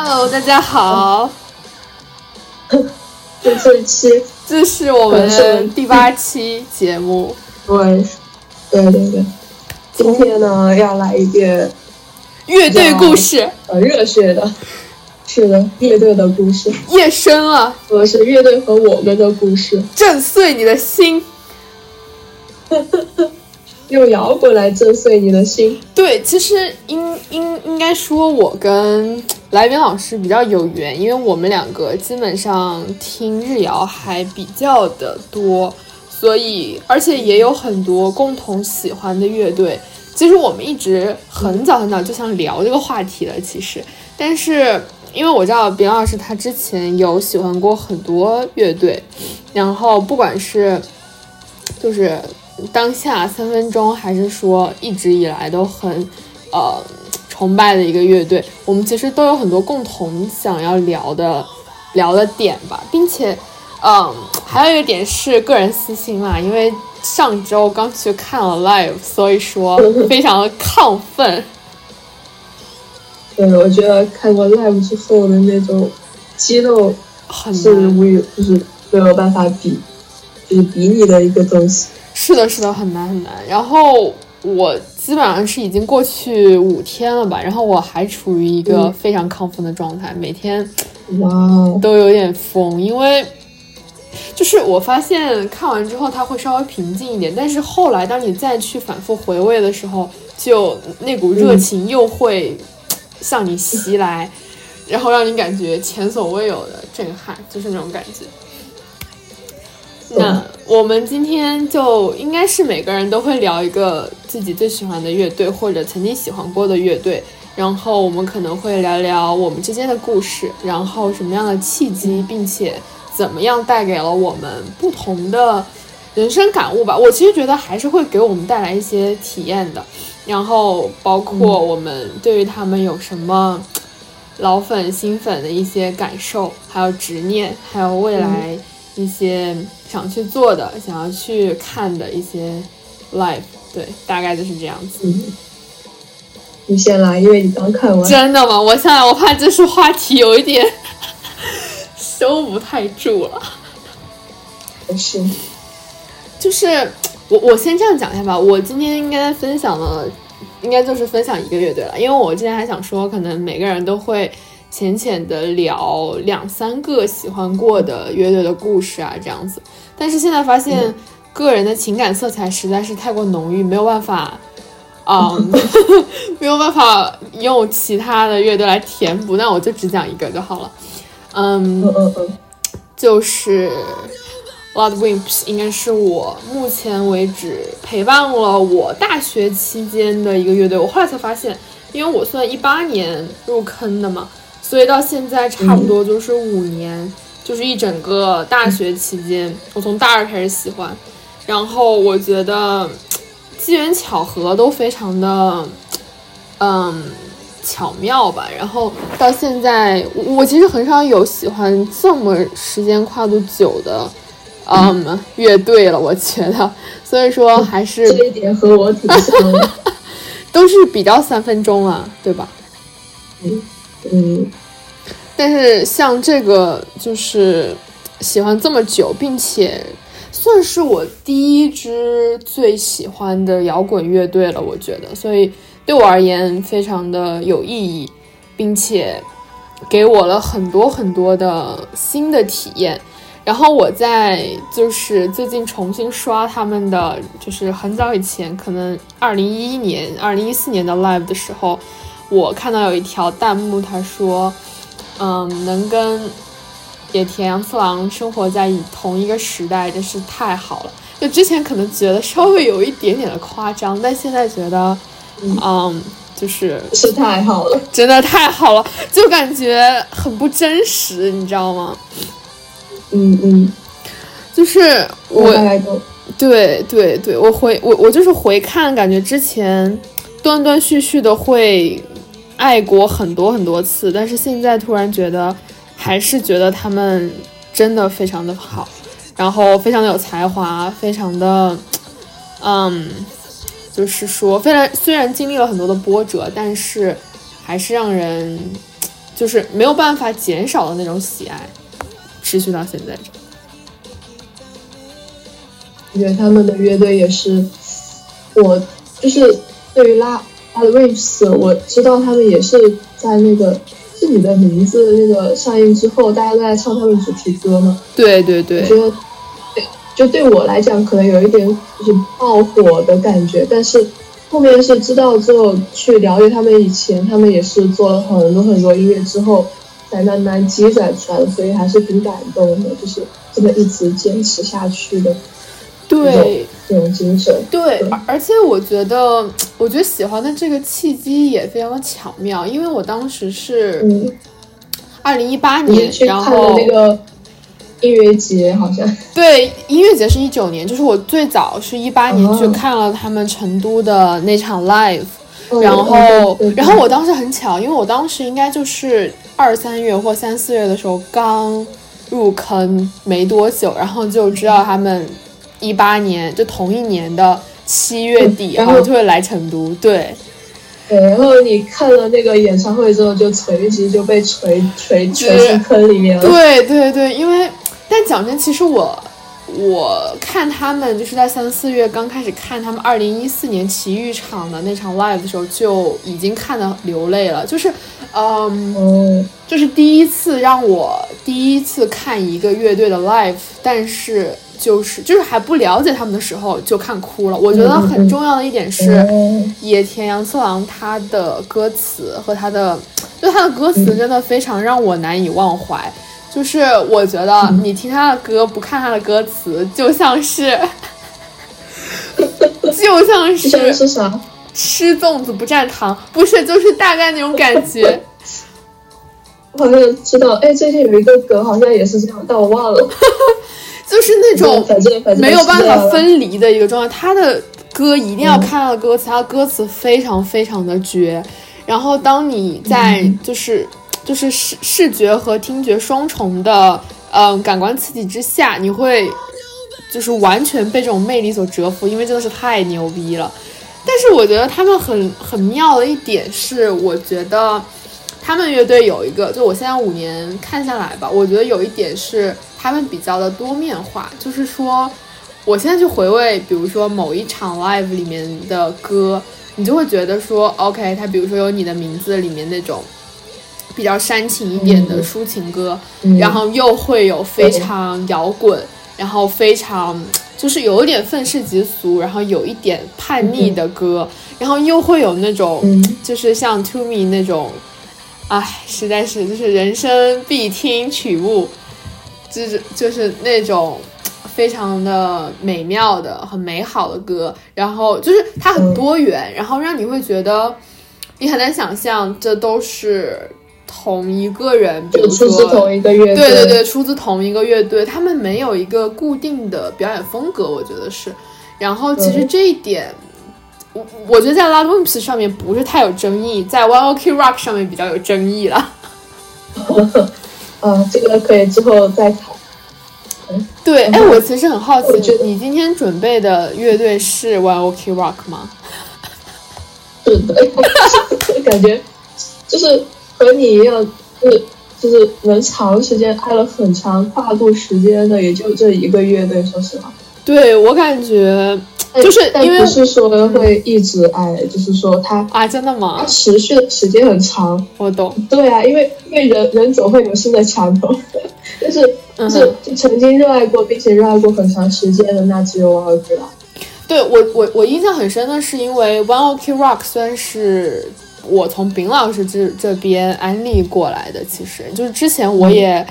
Hello，大家好，这这一期这是我们的第八期节目。对，对对对，今天呢要来一遍乐队故事，呃，热血的，是的，乐队的故事，夜深了，我是乐队和我们的故事，震碎你的心。用摇滚来震碎你的心。对，其实应应应该说，我跟来宾老师比较有缘，因为我们两个基本上听日谣还比较的多，所以而且也有很多共同喜欢的乐队。其实我们一直很早很早就想聊这个话题了，其实，但是因为我知道边老师他之前有喜欢过很多乐队，然后不管是就是。当下三分钟，还是说一直以来都很，呃，崇拜的一个乐队，我们其实都有很多共同想要聊的聊的点吧，并且，嗯，还有一个点是个人私心嘛，因为上周刚去看了 live，所以说非常的亢奋。对，我觉得看过 live 之后的那种激动，是无语，就是没有办法比，就是比拟的一个东西。是的，是的，很难很难。然后我基本上是已经过去五天了吧，然后我还处于一个非常亢奋的状态，每天哇都有点疯。因为就是我发现看完之后它会稍微平静一点，但是后来当你再去反复回味的时候，就那股热情又会向你袭来，然后让你感觉前所未有的震撼，就是那种感觉。那我们今天就应该是每个人都会聊一个自己最喜欢的乐队，或者曾经喜欢过的乐队，然后我们可能会聊聊我们之间的故事，然后什么样的契机，并且怎么样带给了我们不同的人生感悟吧。我其实觉得还是会给我们带来一些体验的，然后包括我们对于他们有什么老粉、新粉的一些感受，还有执念，还有未来。一些想去做的、想要去看的一些 live，对，大概就是这样子。你先来，因为你刚看完。真的吗？我现在，我怕这是话题有一点 收不太住了。是，就是我我先这样讲一下吧。我今天应该分享的，应该就是分享一个乐队了，因为我之前还想说，可能每个人都会。浅浅的聊两三个喜欢过的乐队的故事啊，这样子。但是现在发现，个人的情感色彩实在是太过浓郁，没有办法，嗯，没有办法用其他的乐队来填补。那我就只讲一个就好了。嗯嗯嗯，就是 Blood Wimps，应该是我目前为止陪伴了我大学期间的一个乐队。我后来才发现，因为我算一八年入坑的嘛。所以到现在差不多就是五年，就是一整个大学期间，我从大二开始喜欢，然后我觉得机缘巧合都非常的，嗯，巧妙吧。然后到现在，我其实很少有喜欢这么时间跨度久的，嗯，乐队了。我觉得，所以说还是这一点和我挺像的，都是比较三分钟啊，对吧？嗯。嗯，但是像这个就是喜欢这么久，并且算是我第一支最喜欢的摇滚乐队了，我觉得，所以对我而言非常的有意义，并且给我了很多很多的新的体验。然后我在就是最近重新刷他们的，就是很早以前，可能二零一一年、二零一四年的 live 的时候。我看到有一条弹幕，他说：“嗯，能跟野田洋次郎生活在同一个时代，真是太好了。”就之前可能觉得稍微有一点点的夸张，但现在觉得，嗯，就是是太好了，真的太好了，就感觉很不真实，你知道吗？嗯嗯，就是我，对对对，我回我我就是回看，感觉之前断断续续的会。爱过很多很多次，但是现在突然觉得，还是觉得他们真的非常的好，然后非常的有才华，非常的，嗯，就是说，虽然虽然经历了很多的波折，但是还是让人就是没有办法减少的那种喜爱，持续到现在。我觉得他们的乐队也是，我就是对于拉拉的 Waves，我知道他们也是在那个是你的名字那个上映之后，大家都在唱他们主题歌嘛。对对对。我觉得，就对我来讲，可能有一点就是爆火的感觉，但是后面是知道之后去了解他们以前，他们也是做了很多很多音乐之后，才慢慢积攒出来的，所以还是挺感动的，就是这么一直坚持下去的。对，这种精神。对，而且我觉得，我觉得喜欢的这个契机也非常的巧妙，因为我当时是二零一八年，然后那个音乐节好像。对，音乐节是一九年，就是我最早是一八年去看了他们成都的那场 live，然后，然后我当时很巧，因为我当时应该就是二三月或三四月的时候刚入坑没多久，然后就知道他们。一八年就同一年的七月底，然后就会来成都，对，对，然后你看了那个演唱会之后，就垂直就被垂垂垂进坑里面了。对对对，因为但讲真，其实我我看他们就是在三四月刚开始看他们二零一四年奇遇场的那场 live 的时候，就已经看的流泪了，就是嗯，就是第一次让我第一次看一个乐队的 live，但是。就是就是还不了解他们的时候就看哭了。我觉得很重要的一点是，野田洋次郎他的歌词和他的，就他的歌词真的非常让我难以忘怀。就是我觉得你听他的歌不看他的歌词，就像是，就像是是啥？吃粽子不蘸糖，不是，就是大概那种感觉。我好像知道，哎，最近有一个歌好像也是这样，但我忘了。就是那种没有办法分离的一个状态。他的歌一定要看到歌词，他的歌词非常非常的绝。然后当你在就是就是视视觉和听觉双重的嗯感官刺激之下，你会就是完全被这种魅力所折服，因为真的是太牛逼了。但是我觉得他们很很妙的一点是，我觉得他们乐队有一个，就我现在五年看下来吧，我觉得有一点是。他们比较的多面化，就是说，我现在去回味，比如说某一场 live 里面的歌，你就会觉得说，OK，它比如说有你的名字里面那种比较煽情一点的抒情歌，然后又会有非常摇滚，然后非常就是有一点愤世嫉俗，然后有一点叛逆的歌，然后又会有那种就是像 To Me 那种，哎，实在是就是人生必听曲目。就是就是那种非常的美妙的、很美好的歌，然后就是它很多元，然后让你会觉得你很难想象这都是同一个人，比如说同一个乐队，对对对，出自同一个乐队，他们没有一个固定的表演风格，我觉得是。然后其实这一点，我我觉得在 l a d w i m p s 上面不是太有争议，在 One Ok Rock 上面比较有争议了。嗯，这个可以之后再谈。对，哎，我其实很好奇，你今天准备的乐队是 One Ok Rock 吗？是的，感觉就是和你一样，就是就是能长时间爱了很长跨度时间的，也就这一个乐队。说实话，对我感觉。就是因为不是说会一直爱，就是说他啊，真的吗？他持续的时间很长，我懂。对啊，因为因为人人总会有新的墙头，但是就是就曾经热爱过并且热爱过很长时间的，那只有 One Ok Rock。对我我我印象很深的是，因为 One Ok Rock 算是我从丙老师这这边安利过来的，其实就是之前我也。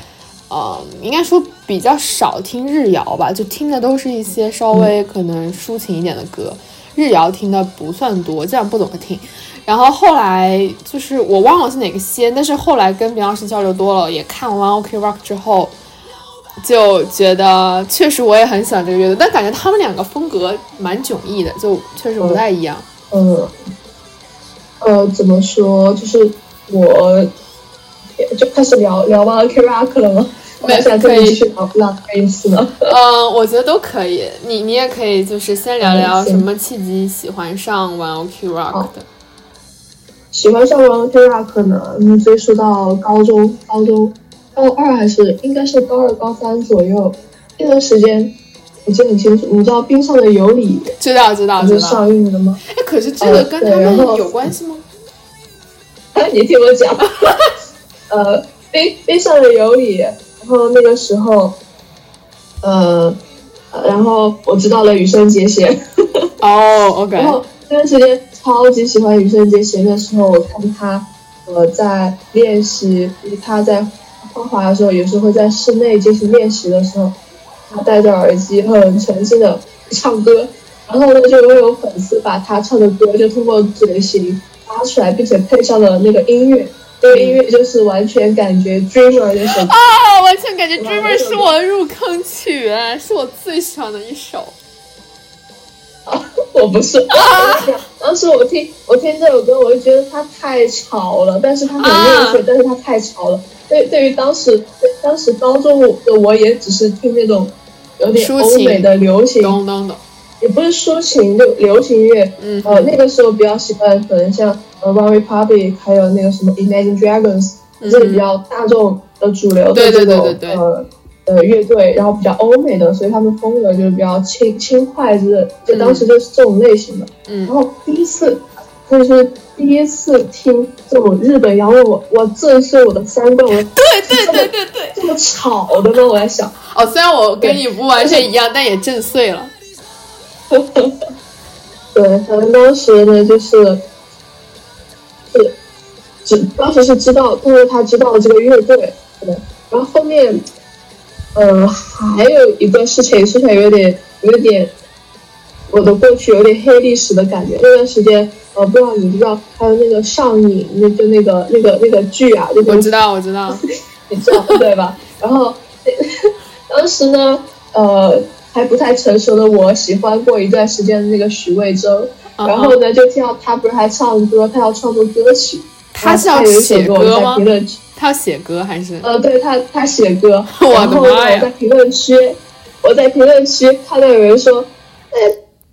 呃，应该说比较少听日谣吧，就听的都是一些稍微可能抒情一点的歌，日谣听的不算多，这样不怎么听。然后后来就是我忘了是哪个先，但是后来跟别老师交流多了，也看完 OK Rock 之后，就觉得确实我也很喜欢这个乐队，但感觉他们两个风格蛮迥异的，就确实不太一样。呃，呃，怎么说？就是我。就开始聊聊完 OK Rock 了吗？没想可以继续聊 Rock 呢。嗯，我觉得都可以。你你也可以，就是先聊聊什么契机喜欢上玩 OK Rock 的。喜欢上 One Ok Rock 呢，嗯，追溯到高中，高中高二还是应该是高二高三左右那段时间，我记得很清楚。你知道冰上的尤里知道知道知道上映了吗？哎，可是这个跟他们有关系吗？你听我讲，呃，冰冰上的尤里，然后那个时候，呃，然后我知道了羽生结弦。哦，OK。然后那段时间超级喜欢羽生结弦的时候，我看他呃在练习，他在画画的时候，有时候会在室内进行练习的时候，他戴着耳机很沉浸的唱歌，然后呢就会有粉丝把他唱的歌就通过嘴型发出来，并且配上了那个音乐，那个音乐就是完全感觉 Dreamer 那首啊，完全感觉 Dreamer 是我的入坑曲，是我最喜欢的一首。啊我不是，当时我听我听这首歌，我就觉得它太吵了，但是它很热血，但是它太吵了。对，对于当时当时高中的我，也只是听那种有点欧美的流行，也不是抒情，就流行乐。嗯，呃，那个时候比较喜欢，可能像呃 One Republic，还有那个什么 Imagine Dragons，这是比较大众的主流的这种呃。呃，乐队，然后比较欧美的，所以他们风格就是比较轻轻快，就是就当时就是这种类型的。嗯。然后第一次，就是第一次听这种日本摇滚，我我震碎我的三观。我对对对对对，这么吵的吗？我在想。哦，虽然我跟你不完全一样，但也震碎了。对，反正当时呢，就是是只当时是知道，因为他知道了这个乐队，对。然后后面。呃，还有一个事情，说起来有点有点，我的过去有点黑历史的感觉。那段时间，呃，不知道你知道，还有那个上瘾，那就那个那个那个剧啊，就我知道，我知道，你知道对吧？然后 当时呢，呃，还不太成熟的我，喜欢过一段时间的那个许魏洲，然后呢，就听到他不是还唱歌，他要创作歌曲，他是要写歌吗？他写歌还是？呃，对他，他写歌。然后我在评论区，我在评论区看到有人说：“哎，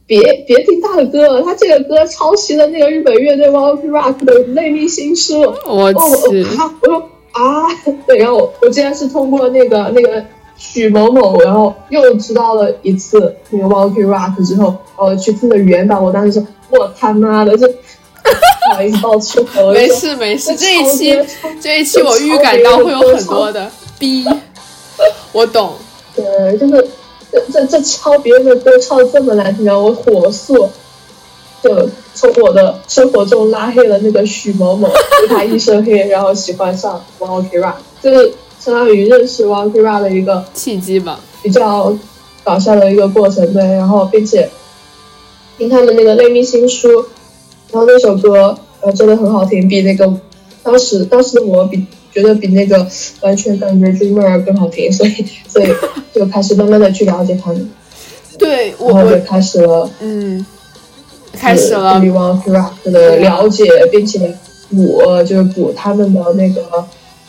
别别听他的歌了，他这个歌抄袭了那个日本乐队 One Ok Rock 的《内密新书》。”我去，我说啊，对，然后我我竟然是通过那个那个许某某，然后又知道了一次那个 Ok Rock 之后，然后去听了原版，我当时说：“我他妈的这。”不好意思，爆粗口。没事没事，这一期这一期我预感到会有很多的 逼，我懂。对，就是这这这抄别人的歌唱的这么难听，然后我火速就从我的生活中拉黑了那个许某某，对他一身黑，然后喜欢上 One Ok Rock，就是相当于认识 One Rock 的一个契机吧，比较搞笑的一个过程。对，然后并且听他们那个内密新书。然后那首歌呃真的很好听，比那个当时当时的我比觉得比那个完全感觉 Dreamer 更好听，所以 所以就开始慢慢的去了解他们。对，然后就开始了，嗯，开始了对 One Rock 的了解，并且补就是补他们的那个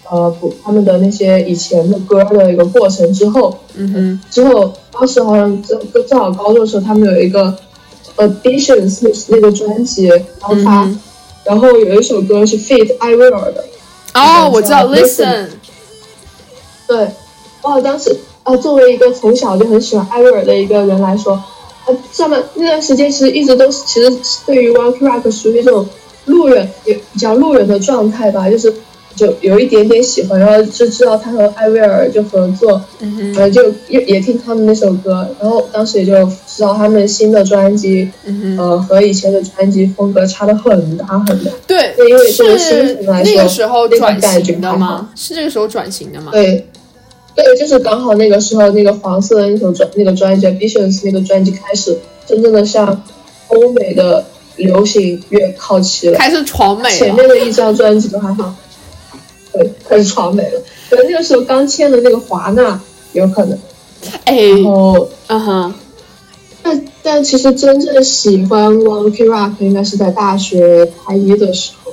呃补他们的那些以前的歌的一个过程之后，嗯哼，之后当时好像正正好高中的时候，他们有一个。Additions 那那个专辑，然后他，然后有一首歌是 Fit I Will 的。哦，我知道，Listen。对，哇，当时啊，作为一个从小就很喜欢艾薇儿的一个人来说，啊，上面那段时间其实一直都是，其实对于 One Ok Rock 属于这种路人，也比较路人的状态吧，就是。就有一点点喜欢，然后就知道他和艾薇儿就合作，呃，就也也听他们那首歌，然后当时也就知道他们新的专辑，呃，和以前的专辑风格差的很大很大。对，因为这个新人来说，那个时候转型的吗？是那个时候转型的吗？对，对，就是刚好那个时候，那个黄色的那首专那个专辑《Visions》那个专辑开始真正的向欧美的流行乐靠齐了，开始闯美。前面的一张专辑都还好。开始传媒了，可能那个时候刚签的那个华纳有可能，哎，然后，嗯哼，但但其实真正喜欢 One Ok Rock 应该是在大学大一的时候，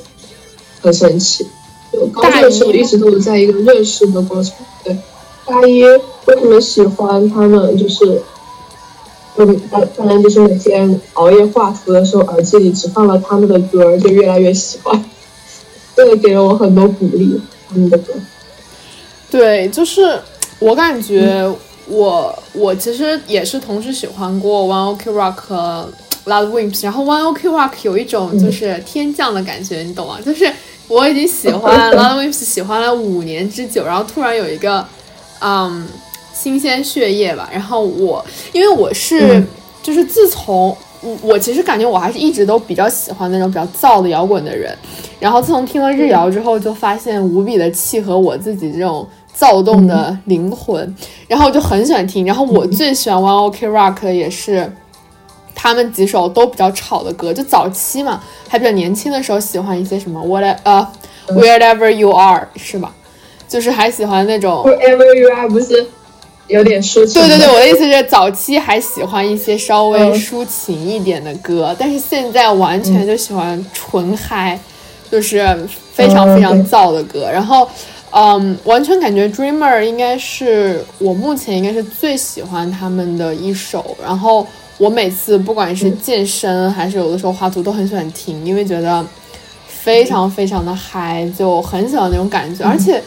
很神奇，就高中的时候一直都是在一个认识的过程。对，大一为什么喜欢他们？就是，嗯，当然就是每天熬夜画图的时候，耳机里只放了他们的歌，就越来越喜欢。对，给了我很多鼓励。他们的歌，对，就是我感觉我我其实也是同时喜欢过 One Ok Rock 和 Loud Wimps，然后 One Ok Rock 有一种就是天降的感觉，你懂吗？就是我已经喜欢 Loud Wimps 喜欢了五年之久，然后突然有一个嗯新鲜血液吧，然后我因为我是就是自从。我我其实感觉我还是一直都比较喜欢那种比较燥的摇滚的人，然后自从听了日谣之后，就发现无比的契合我自己这种躁动的灵魂，然后我就很喜欢听。然后我最喜欢 One Ok Rock 也是他们几首都比较吵的歌，就早期嘛，还比较年轻的时候喜欢一些什么 What 呃 Wherever You Are 是吧？就是还喜欢那种 Wherever You Are 不是。有点抒情。对对对，我的意思是，早期还喜欢一些稍微抒情一点的歌，但是现在完全就喜欢纯嗨，就是非常非常燥的歌。然后，嗯，完全感觉 Dreamer 应该是我目前应该是最喜欢他们的一首。然后我每次不管是健身还是有的时候画图都很喜欢听，因为觉得非常非常的嗨，就很喜欢那种感觉，而且。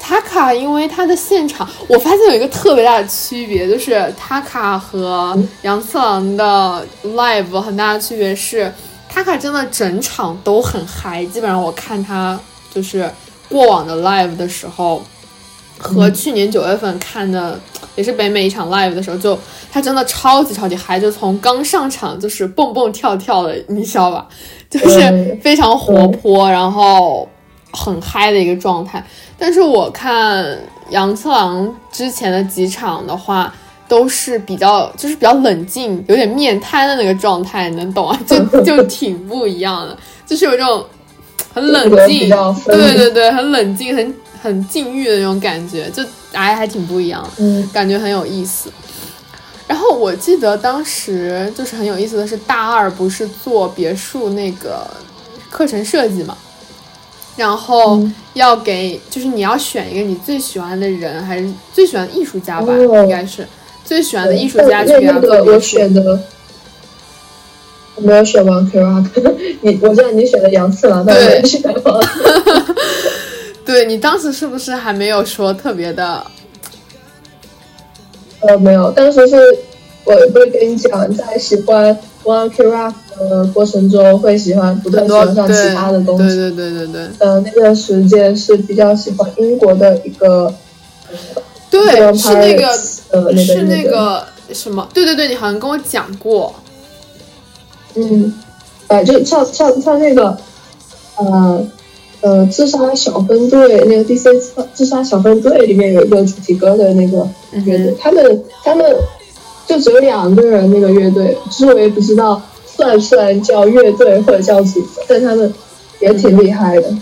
Taka，因为他的现场，我发现有一个特别大的区别，就是 Taka 和杨次郎的 live 很大的区别是，Taka 真的整场都很嗨，基本上我看他就是过往的 live 的时候，和去年九月份看的也是北美一场 live 的时候，就他真的超级超级嗨，就从刚上场就是蹦蹦跳跳的，你知道吧？就是非常活泼，然后。很嗨的一个状态，但是我看杨次郎之前的几场的话，都是比较就是比较冷静，有点面瘫的那个状态，能懂啊？就 就挺不一样的，就是有这种很冷静，对对对，很冷静，很很禁欲的那种感觉，就哎还挺不一样，嗯，感觉很有意思。然后我记得当时就是很有意思的是，大二不是做别墅那个课程设计嘛？然后要给，就是你要选一个你最喜欢的人，还是最喜欢的艺术家吧？应该是最喜欢的艺术家去给他做我选的，我没有选王 K Rock，你我知道你选的杨次郎，但我选王。对你当时是不是还没有说特别的？呃，没有，当时是我会跟你讲，在喜欢 One K Rock。呃，过程中会喜欢不断喜欢上其他的东西，对对对对对。呃，那段时间是比较喜欢英国的一个，对，是那个，呃，是那个什么？对对对，你好像跟我讲过。嗯，哎，就唱唱唱那个，呃呃，自杀小分队那个 DC 自杀小分队里面有一个主题歌的那个乐队，他们他们就只有两个人那个乐队，其实我也不知道。算不算叫乐队或者叫组合，但他们也挺厉害的。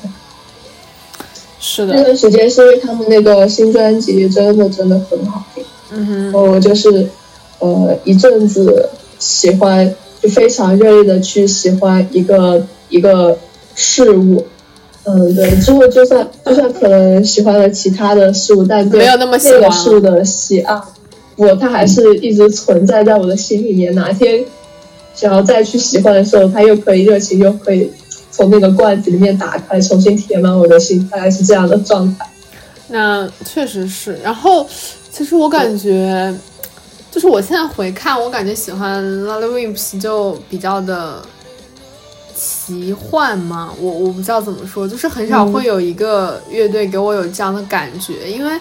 是的，那段时间是因为他们那个新专辑真的真的很好听。嗯哼，我就是呃一阵子喜欢，就非常热烈的去喜欢一个一个事物。嗯，对，之后就算就算可能喜欢了其他的事物，但没有那么那个事物的喜爱，我它还是一直存在在我的心里面。哪天。想要再去喜欢的时候，他又可以热情，又可以从那个罐子里面打开，重新填满我的心，大概是这样的状态。那确实是。然后，其实我感觉，就是我现在回看，我感觉喜欢 Lolly Wimps 就比较的奇幻嘛。我我不知道怎么说，就是很少会有一个乐队给我有这样的感觉，因为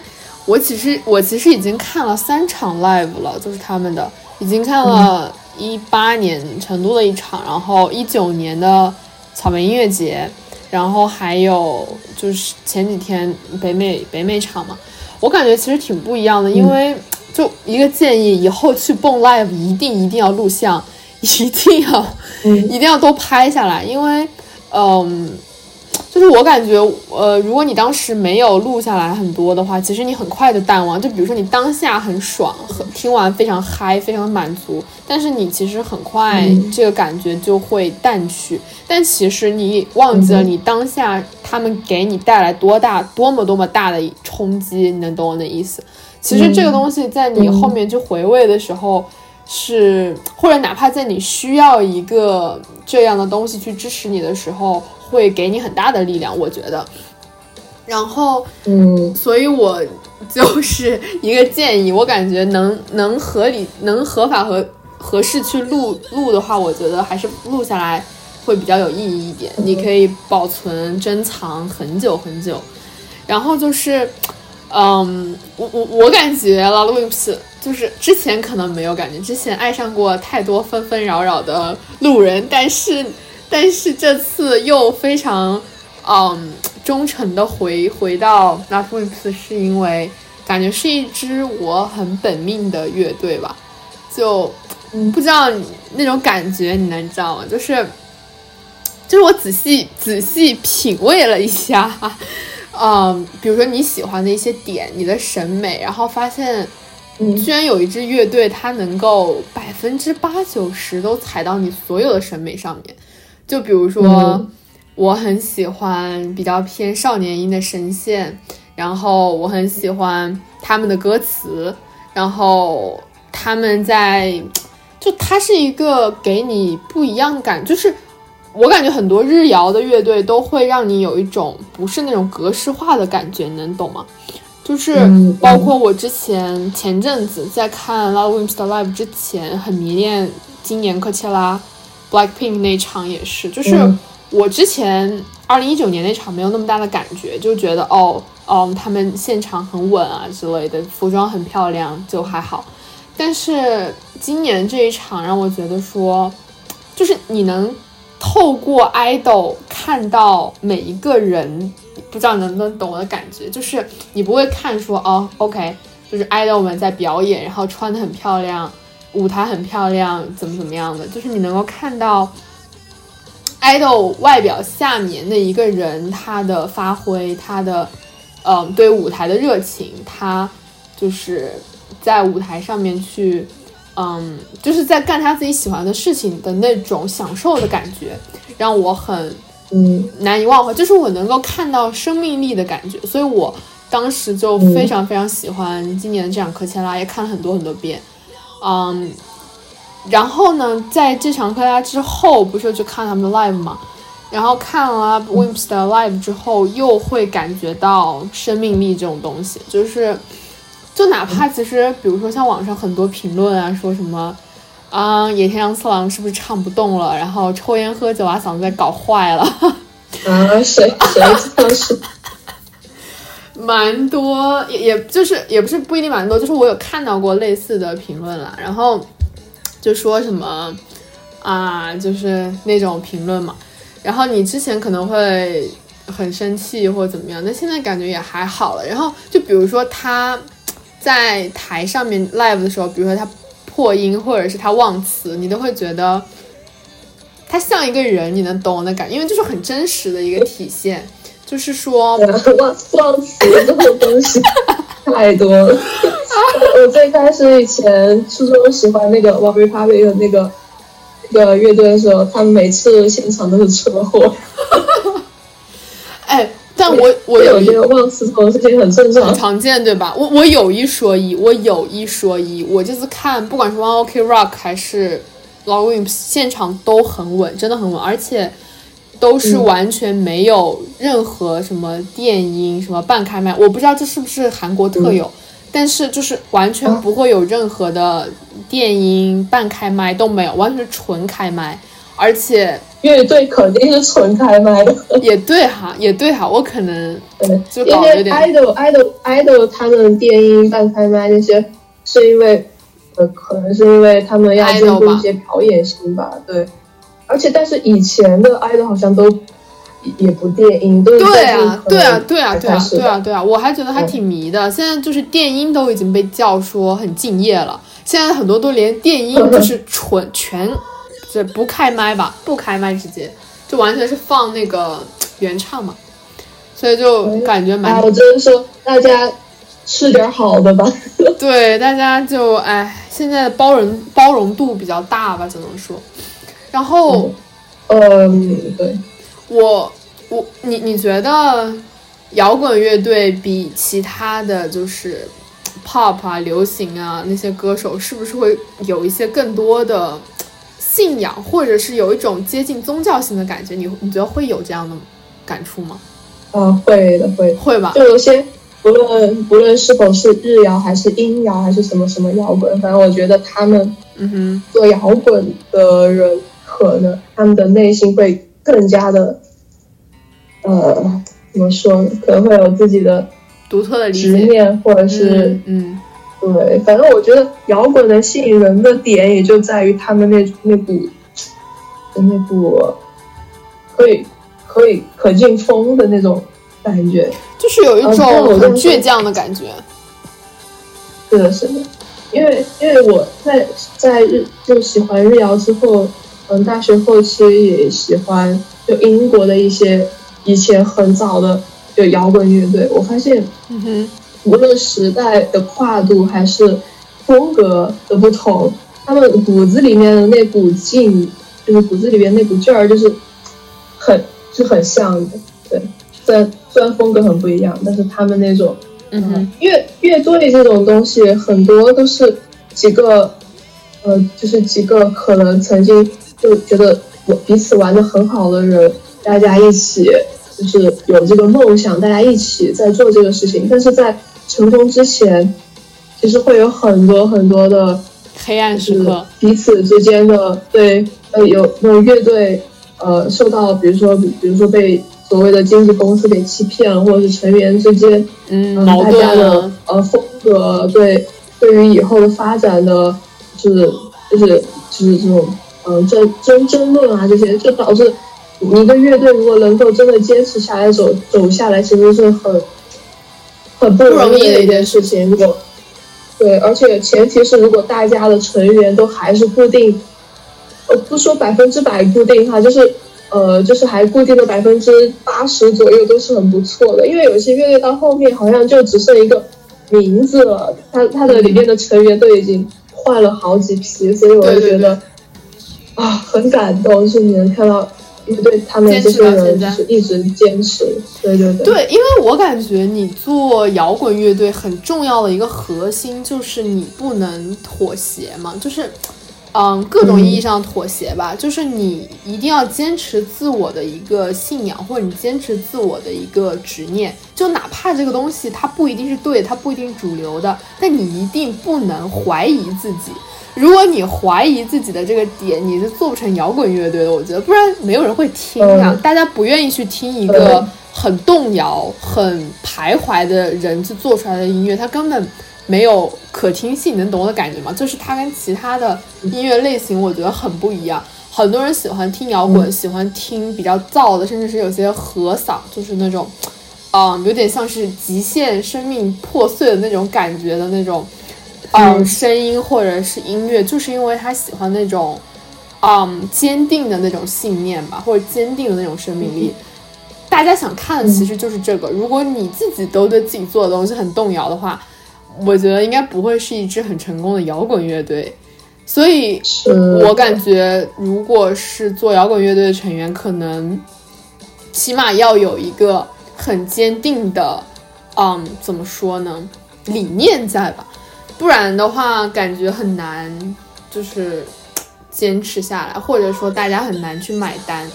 我其实我其实已经看了三场 live 了，就是他们的，已经看了。一八年成都的一场，然后一九年的草莓音乐节，然后还有就是前几天北美北美场嘛，我感觉其实挺不一样的，因为就一个建议，以后去蹦 live 一定一定要录像，一定要一定要都拍下来，因为嗯。就是我感觉，呃，如果你当时没有录下来很多的话，其实你很快就淡忘。就比如说你当下很爽，很听完非常嗨，非常满足，但是你其实很快这个感觉就会淡去。但其实你忘记了你当下他们给你带来多大、多么多么大的冲击，你能懂我的意思？其实这个东西在你后面去回味的时候，是或者哪怕在你需要一个这样的东西去支持你的时候，会给你很大的力量。我觉得，然后，嗯，所以我就是一个建议，我感觉能能合理、能合法和合适去录录的话，我觉得还是录下来会比较有意义一点。你可以保存、珍藏很久很久。然后就是，嗯，我我我感觉 Lala Wimps 就是之前可能没有感觉，之前爱上过太多纷纷扰扰的路人，但是但是这次又非常嗯忠诚的回回到 Lala Wimps，是因为感觉是一支我很本命的乐队吧，就不知道那种感觉你能知道吗？就是就是我仔细仔细品味了一下。嗯，比如说你喜欢的一些点，你的审美，然后发现，居然有一支乐队，它能够百分之八九十都踩到你所有的审美上面。就比如说，嗯我很喜欢比较偏少年音的声线，然后我很喜欢他们的歌词，然后他们在，就它是一个给你不一样的感，就是。我感觉很多日谣的乐队都会让你有一种不是那种格式化的感觉，你能懂吗？就是嗯包括我之前前阵子在看 l o v e Wimps 的 live 之前，很迷恋今年科切拉 Blackpink 那场也是，就是嗯我之前二零一九年那场没有那么大的感觉，就觉得哦嗯他们现场很稳啊之类的，服装很漂亮就还好。但是今年这一场让我觉得说，就是你能。透过 idol 看到每一个人，不知道能不能懂我的感觉，就是你不会看说哦，OK，就是 idol 们在表演，然后穿的很漂亮，舞台很漂亮，怎么怎么样的，就是你能够看到 idol 外表下面那一个人他的发挥，他的嗯、对舞台的热情，他就是在舞台上面去。嗯，就是在干他自己喜欢的事情的那种享受的感觉，让我很嗯难以忘怀。就是我能够看到生命力的感觉，所以我当时就非常非常喜欢今年的这场科切拉，也看了很多很多遍。嗯，然后呢，在这场科切拉之后，不是去看他们的 live 嘛？然后看了 Wimps 的 live 之后，又会感觉到生命力这种东西，就是。就哪怕其实，比如说像网上很多评论啊，说什么啊野田洋次郎是不是唱不动了，然后抽烟喝酒把嗓子给搞坏了。啊，谁谁这样说？蛮多，也也就是也不是不一定蛮多，就是我有看到过类似的评论啦，然后就说什么啊，就是那种评论嘛，然后你之前可能会很生气或者怎么样，但现在感觉也还好了。然后就比如说他。在台上面 live 的时候，比如说他破音或者是他忘词，你都会觉得他像一个人，你能懂我的感觉，因为就是很真实的一个体现。就是说，忘 忘词这种东西 太多了。我最开始以前初中喜欢那个 One Republic 的那个那个乐队的时候，他们每次现场都是车祸。哎。但我我有一个忘词这种事情很正常，很常见，对吧？我我有一说一，我有一说一，我这次看不管是 One Ok Rock 还是 Long Wimps 现场都很稳，真的很稳，而且都是完全没有任何什么电音、什么半开麦，我不知道这是不是韩国特有，嗯、但是就是完全不会有任何的电音、半开麦都没有，完全是纯开麦，而且。乐队肯定是纯开麦的，也对哈，也对哈，我可能就搞有点。idol idol idol 他们电音半开麦那些，是因为呃，可能是因为他们要兼顾一些表演性吧，对。而且，但是以前的 idol 好像都也不电音，都是对啊，对啊，对啊，对啊，对啊，对啊，我还觉得还挺迷的。现在就是电音都已经被叫说很敬业了，现在很多都连电音就是纯全。对，不开麦吧，不开麦，直接就完全是放那个原唱嘛，所以就感觉蛮……哎，我真的说大家吃点好的吧。对，大家就哎，现在包容包容度比较大吧，只能说。然后，嗯，对，我我你你觉得摇滚乐队比其他的就是 pop 啊、流行啊那些歌手，是不是会有一些更多的信仰，或者是有一种接近宗教性的感觉？你你觉得会有这样的感触吗？啊，会的，会会吧。就有些不论不论是否是日谣还是音谣还是什么什么摇滚，反正我觉得他们嗯哼，做摇滚的人，可能他们的内心会更加的，呃，怎么说呢？可能会有自己的独特的理执。念，或者是、嗯对，反正我觉得摇滚的吸引人的点也就在于他们那那股那股可以可以可劲风的那种感觉。嗯，就是有一种很倔强的感觉。是的，是的，因为因为我在在日就喜欢日谣之后，嗯，大学后期也喜欢就英国的一些以前很早的就摇滚乐队，我发现嗯哼，无论时代的跨度还是风格的不同，他们骨子里面的那股劲，就是骨子里面那股劲儿，就是很是很像的。对，虽然虽然风格很不一样，但是他们那种嗯哼，乐乐队这种东西，很多都是几个，呃，就是几个可能曾经就觉得我彼此玩的很好的人，大家一起就是有这个梦想，大家一起在做这个事情。但是在成功之前，其实会有很多很多的，黑暗时刻。彼此之间的对，呃，有有乐队，呃，受到比如说比如说被所谓的经纪公司给欺骗了，或者是成员之间。嗯，大家的。呃风格对对于以后的发展的，就是就是就是这种嗯、呃争争争论啊这些，就导致你一个乐队如果能够真的坚持下来走走下来，其实是很很不容易的一件事情。如果对，而且前提是如果大家的成员都还是固定，呃，不说百分之百固定哈，就是呃，就是还固定的百分之八十左右都是很不错的。因为有些乐队到后面好像就只剩一个名字了，它它的里面的成员都已经换了好几批，所以我就觉得啊很感动，就是你能看到乐队他们这些坚持到现在。人就是一直坚持，对对对，对，因为我感觉你做摇滚乐队很重要的一个核心就是你不能妥协嘛，就是，嗯，各种意义上妥协吧，就是你一定要坚持自我的一个信仰，或者你坚持自我的一个执念，就哪怕这个东西它不一定是对，它不一定是主流的，但你一定不能怀疑自己。如果你怀疑自己的这个点，你是做不成摇滚乐队的。我觉得，不然没有人会听啊，嗯大家不愿意去听一个嗯很动摇、很徘徊的人去做出来的音乐，它根本没有可听性，你能懂我的感觉吗？就是它跟其他的音乐类型，我觉得很不一样。很多人喜欢听摇滚，嗯喜欢听比较燥的，甚至是有些和嗓，就是那种，嗯，有点像是极限生命破碎的那种感觉的那种。嗯，嗯声音或者是音乐，就是因为他喜欢那种，嗯，坚定的那种信念吧，或者坚定的那种生命力。大家想看的其实就是这个。如果你自己都对自己做的东西很动摇的话，我觉得应该不会是一支很成功的摇滚乐队。所以，我感觉，如果是做摇滚乐队的成员，可能起码要有一个很坚定的，嗯，怎么说呢，理念在吧？不然的话，感觉很难，就是坚持下来，或者说大家很难去买单。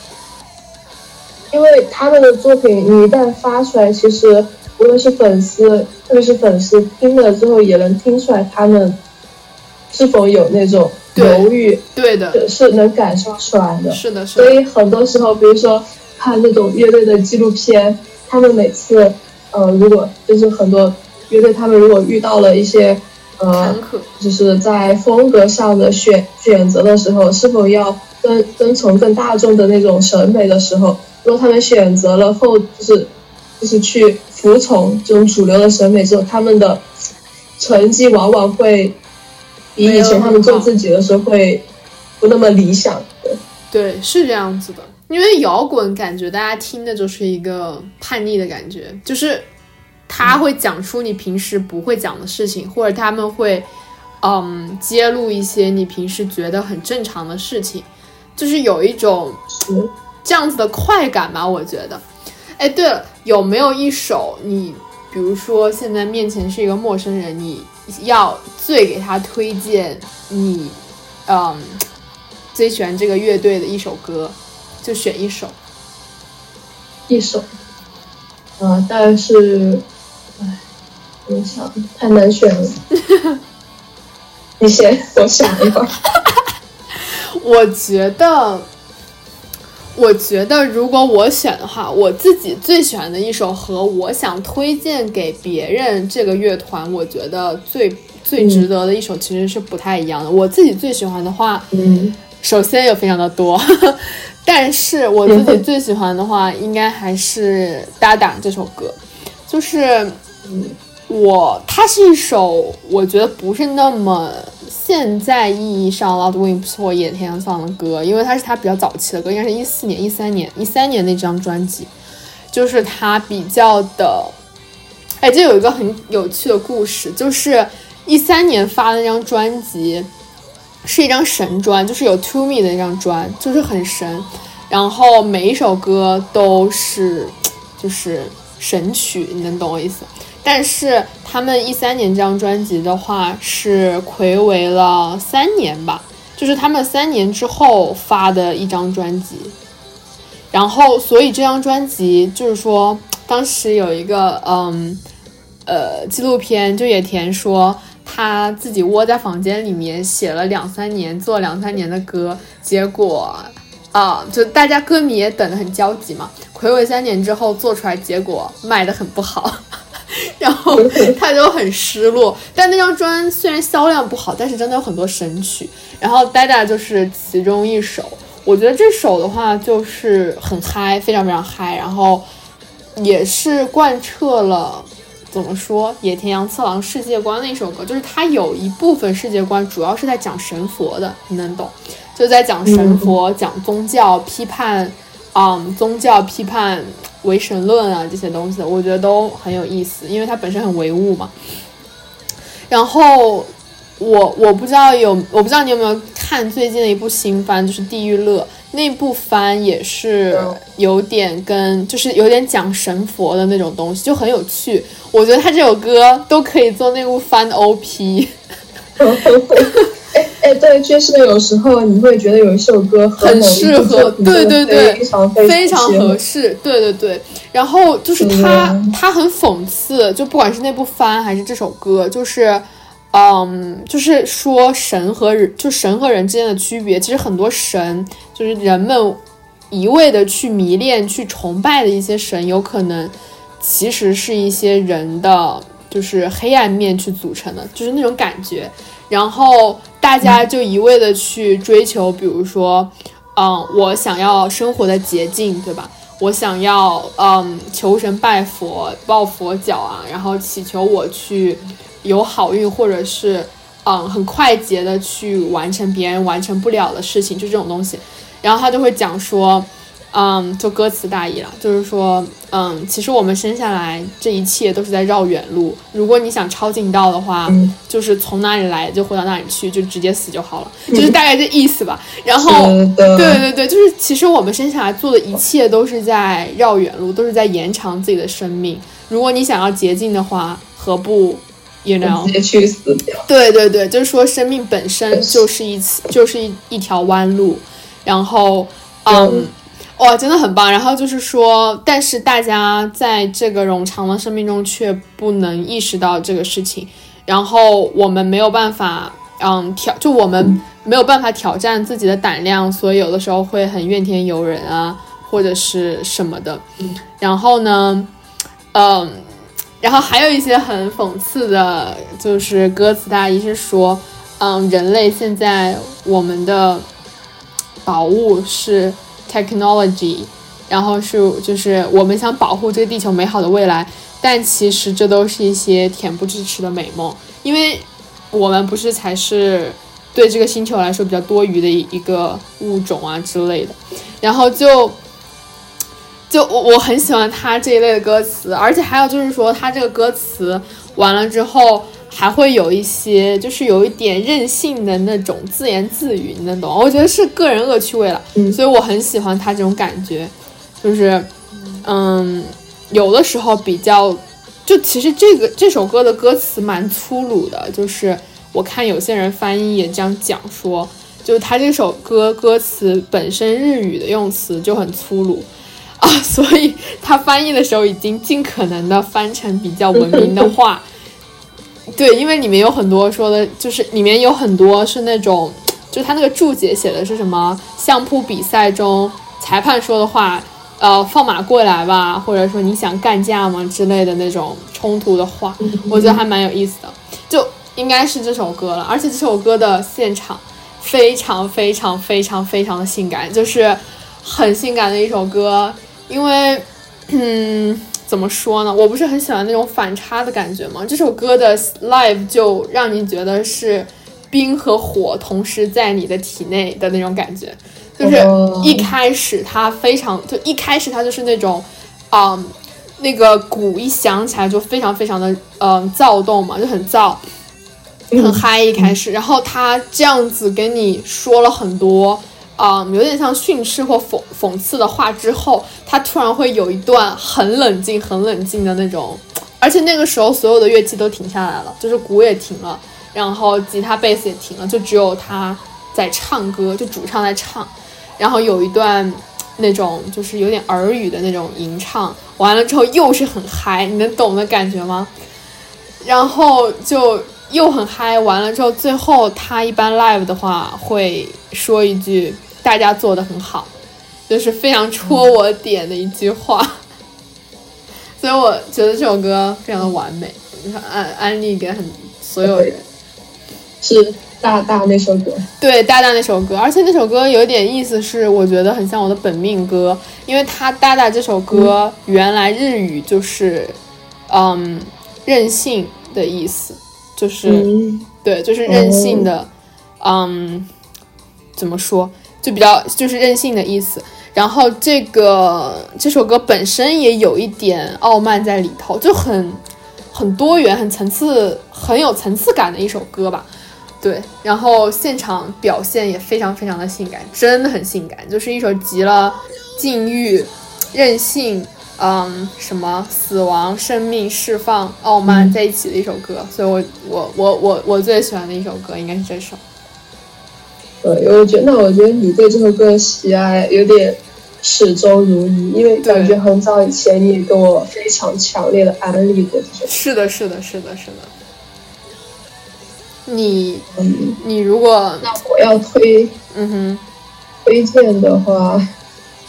因为他们的作品，你一旦发出来，其实无论是粉丝，特别是粉丝听了之后，也能听出来他们是否有那种犹豫，对的，是能感受出来的。是的，是的，所以很多时候，比如说看那种乐队的纪录片，他们每次，呃，如果就是很多乐队，他们如果遇到了一些，呃就是在风格上的选选择的时候，是否要跟跟从更大众的那种审美的时候，如果他们选择了后，就是就是去服从这种主流的审美之后，他们的成绩往往会比以前他们做自己的时候会不那么理想。对对，是这样子的。因为摇滚感觉大家听的就是一个叛逆的感觉，就是他会讲出你平时不会讲的事情，或者他们会嗯揭露一些你平时觉得很正常的事情，就是有一种。这样子的快感吧，我觉得。哎，对了，有没有一首你，比如说现在面前是一个陌生人，你要最给他推荐你，嗯，最喜欢这个乐队的一首歌，就选一首。一首，呃，但是，我想太难选了。你先，我想一会儿。我觉得，我觉得如果我选的话，我自己最喜欢的一首和我想推荐给别人这个乐团，我觉得最最值得的一首其实是不太一样的。我自己最喜欢的话，嗯，首先有非常的多，但是我自己最喜欢的话，应该还是《搭档》这首歌，就是我它是一首我觉得不是那么。现在意义上 l o u d w i n g 不错野田桑的歌，因为它是他比较早期的歌，应该是一四年、一三年、一三年那张专辑，就是他比较的，哎，这有一个很有趣的故事，就是一三年发的那张专辑是一张神专，就是有 To Me 的那张专，就是很神，然后每一首歌都是就是神曲，你能懂我意思？但是他们一三年这张专辑的话是暌违了三年吧，就是他们三年之后发的一张专辑，然后所以这张专辑就是说当时有一个嗯呃纪录片，就野田说他自己窝在房间里面写了两三年，做两三年的歌，结果啊就大家歌迷也等得很焦急嘛，暌违三年之后做出来，结果卖的很不好。然后 他就很失落，但那张专虽然销量不好，但是真的有很多神曲。然后《Dada》就是其中一首，我觉得这首的话就是很嗨，非常非常嗨。然后也是贯彻了怎么说野田洋次郎世界观的一首歌，就是它有一部分世界观主要是在讲神佛的，你能懂？就在讲神佛，讲宗教批判，嗯，宗教批判。唯神论啊，这些东西我觉得都很有意思，因为它本身很唯物嘛。然后我我不知道有，我不知道你有没有看最近的一部新番，就是《地狱乐》那部番也是有点跟，就是有点讲神佛的那种东西，就很有趣。我觉得他这首歌都可以做那部番的 OP。哎哎，对，确实有时候你会觉得有一首歌很适合，对对对，非常非常合适，对对对。然后就是他，他很讽刺，就不管是那部番还是这首歌，就是，嗯，就是说神和人，就神和人之间的区别。其实很多神，就是人们一味的去迷恋、去崇拜的一些神，有可能其实是一些人的，就是黑暗面去组成的，就是那种感觉。然后大家就一味的去追求，比如说，嗯，我想要生活的捷径，对吧？我想要，嗯，求神拜佛、抱佛脚啊，然后祈求我去有好运，或者是，嗯，很快捷的去完成别人完成不了的事情，就这种东西。然后他就会讲说。嗯，就歌词大意了，就是说，嗯，其实我们生下来这一切都是在绕远路。如果你想抄近道的话，就是从哪里来就回到哪里去，就直接死就好了，就是大概这意思吧。然后，对对对，就是其实我们生下来做的一切都是在绕远路，都是在延长自己的生命。如果你想要捷径的话，何不，you know，直接去死掉？对对对，就是说生命本身就是一次，就是一一条弯路。然后，嗯。哇，真的很棒！然后就是说，但是大家在这个冗长的生命中却不能意识到这个事情，然后我们没有办法，嗯，挑，就我们没有办法挑战自己的胆量，所以有的时候会很怨天尤人啊，或者是什么的。然后呢，嗯，然后还有一些很讽刺的，就是歌词大意是说，嗯，人类现在我们的宝物是。technology，然后是就是我们想保护这个地球美好的未来，但其实这都是一些恬不知耻的美梦，因为我们不是才是对这个星球来说比较多余的一一个物种啊之类的，然后就就我我很喜欢他这一类的歌词，而且还有就是说他这个歌词完了之后。还会有一些，就是有一点任性的那种自言自语，你能懂？我觉得是个人恶趣味了，嗯所以我很喜欢他这种感觉，就是，嗯，有的时候比较，就就其实这个这首歌的歌词蛮粗鲁的，就是我看有些人翻译也这样讲说，就是他这首歌歌词本身日语的用词就很粗鲁 啊，所以他翻译的时候已经尽可能的翻成比较文明的话。对，因为里面有很多说的，就是里面有很多是那种，就他那个注解写的是什么相扑比赛中裁判说的话，呃，放马过来吧，或者说你想干架吗之类的那种冲突的话，我觉得还蛮有意思的，就应该是这首歌了。而且这首歌的现场非常非常非常非常的性感，就是很性感的一首歌，因为，嗯。怎么说呢？我不是很喜欢那种反差的感觉吗？这首歌的 live 就让你觉得是冰和火同时在你的体内的那种感觉，就是一开始它非常，就一开始它就是那种，嗯，那个鼓一响起来就非常非常的嗯躁动嘛，就很燥，很嗨一开始，然后他这样子跟你说了很多。啊，有点像训斥或讽讽刺的话之后，他突然会有一段很冷静、很冷静的那种，而且那个时候所有的乐器都停下来了，就是鼓也停了，然后吉他、贝斯也停了，就只有他在唱歌，就主唱在唱，然后有一段那种就是有点耳语的那种吟唱，完了之后又是很嗨，你能懂的感觉吗？然后就。又很嗨，完了之后，最后他一般 live 的话会说一句“大家做的很好”，就是非常戳我点的一句话，所以我觉得这首歌非常的完美，安安利给很所有人。是大大那首歌，对大大那首歌，而且那首歌有点意思，是我觉得很像我的本命歌，因为他大大这首歌原来日语就是嗯任性的意思。就是，对，就是任性的，嗯，怎么说，就比较就是任性的意思。然后这个这首歌本身也有一点傲慢在里头，就很很多元、很层次、很有层次感的一首歌吧。对，然后现场表现也非常非常的性感，真的很性感，就是一首集了禁欲、任性。嗯，什么死亡、生命、释放、傲慢在一起的一首歌，所以我我我我我最喜欢的一首歌应该是这首。对，我觉得那我觉得你对这首歌的喜爱有点始终如一，因为感觉很早以前你也跟我非常强烈的安利过这首。是的，是的，是的，是的。你嗯你如果那我要推嗯哼推荐的话。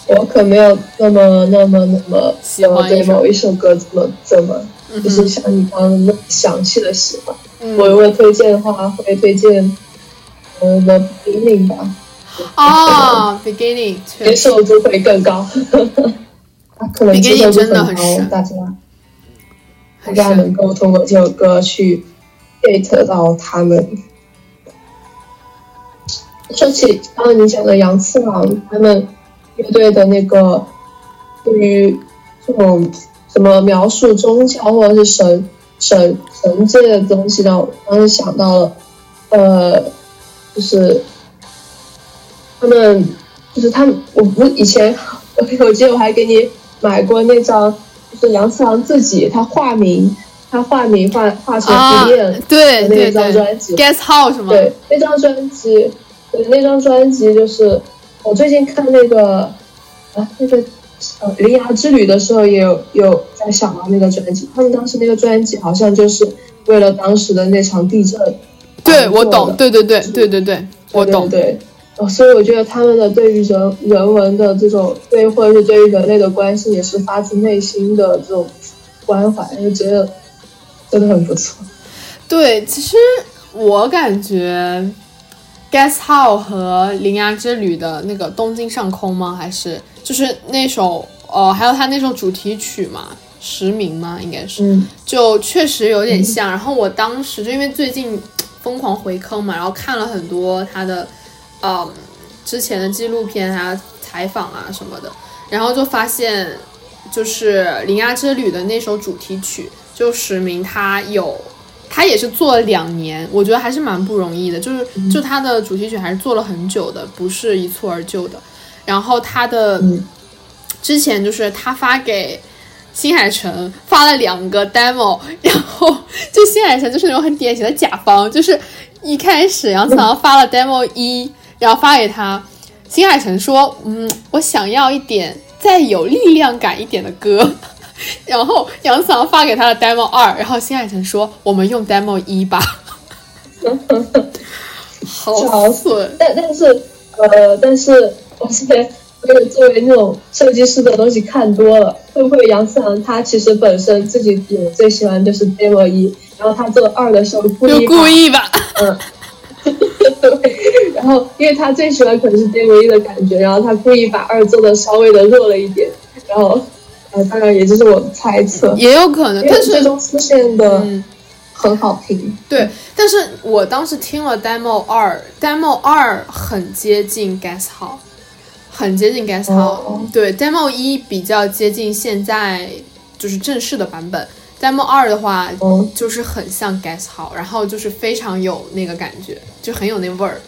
我可没有那么、那么、那么喜欢对某一首歌怎么、怎么，就是像你刚刚那么详细的喜欢。我如果推荐的话，会推荐呃《The Beginning》吧。哦，《Beginning》接受度会更高。可能接受度很高，大家大家能够通过这首歌去 get 到他们。说起刚刚你讲的杨次郎他们。乐队的那个对于这种什么描述宗教或者是神神神界的东西呢？我当时想到了，呃，就是他们，就是他们，我不以前我我记得我还给你买过那张，就是杨次郎自己他化名，他化名化化成朱丽对那张专辑，Guess How 是吗？对，那张专辑，对那张专辑就是。我最近看那个啊，那个呃《铃芽之旅》的时候，也有有在想到那个专辑。他们当时那个专辑好像就是为了当时的那场地震。对，我懂。对对对对对对，我懂。对，哦，所以我觉得他们的对于人人文的这种对，或者是对于人类的关心，也是发自内心的这种关怀，就觉得真的很不错。对，其实我感觉。Guess How 和《铃芽之旅》的那个《东京上空》吗？还是就是那首呃，还有他那首主题曲嘛，《实名》吗？应该是，就确实有点像。然后我当时就因为最近疯狂回坑嘛，然后看了很多他的嗯之前的纪录片啊、采访啊什么的，然后就发现就是《铃芽之旅》的那首主题曲，就《实名》，他有。他也是做了两年，我觉得还是蛮不容易的。就是就他的主题曲还是做了很久的，不是一蹴而就的。然后他的之前就是他发给新海诚发了两个 demo，然后就新海诚就是那种很典型的甲方，就是一开始杨子昂发了 demo 一，然后发给他，新海诚说，嗯，我想要一点再有力量感一点的歌，然后杨子昂发给他的 demo 二，然后新海诚说，我们用 demo 一吧，好损，但但是呃，但是我现在。因为作为那种设计师的东西看多了，会不会杨次郎他其实本身自己也最喜欢就是 demo 一，然后他做二的时候故意故意吧，嗯，对，然后因为他最喜欢可能是 demo 一的感觉，然后他故意把二做的稍微的弱了一点，然后呃，当然也就是我的猜测，也有可能，但是最终出现的很好听，对，但是我当时听了 demo 二，demo 二很接近 Guess 好。很接近 Guess How，对 Demo 一比较接近现在就是正式的版本，Demo 二的话就是很像 Guess How，然后就是非常有那个感觉，就很有那味儿，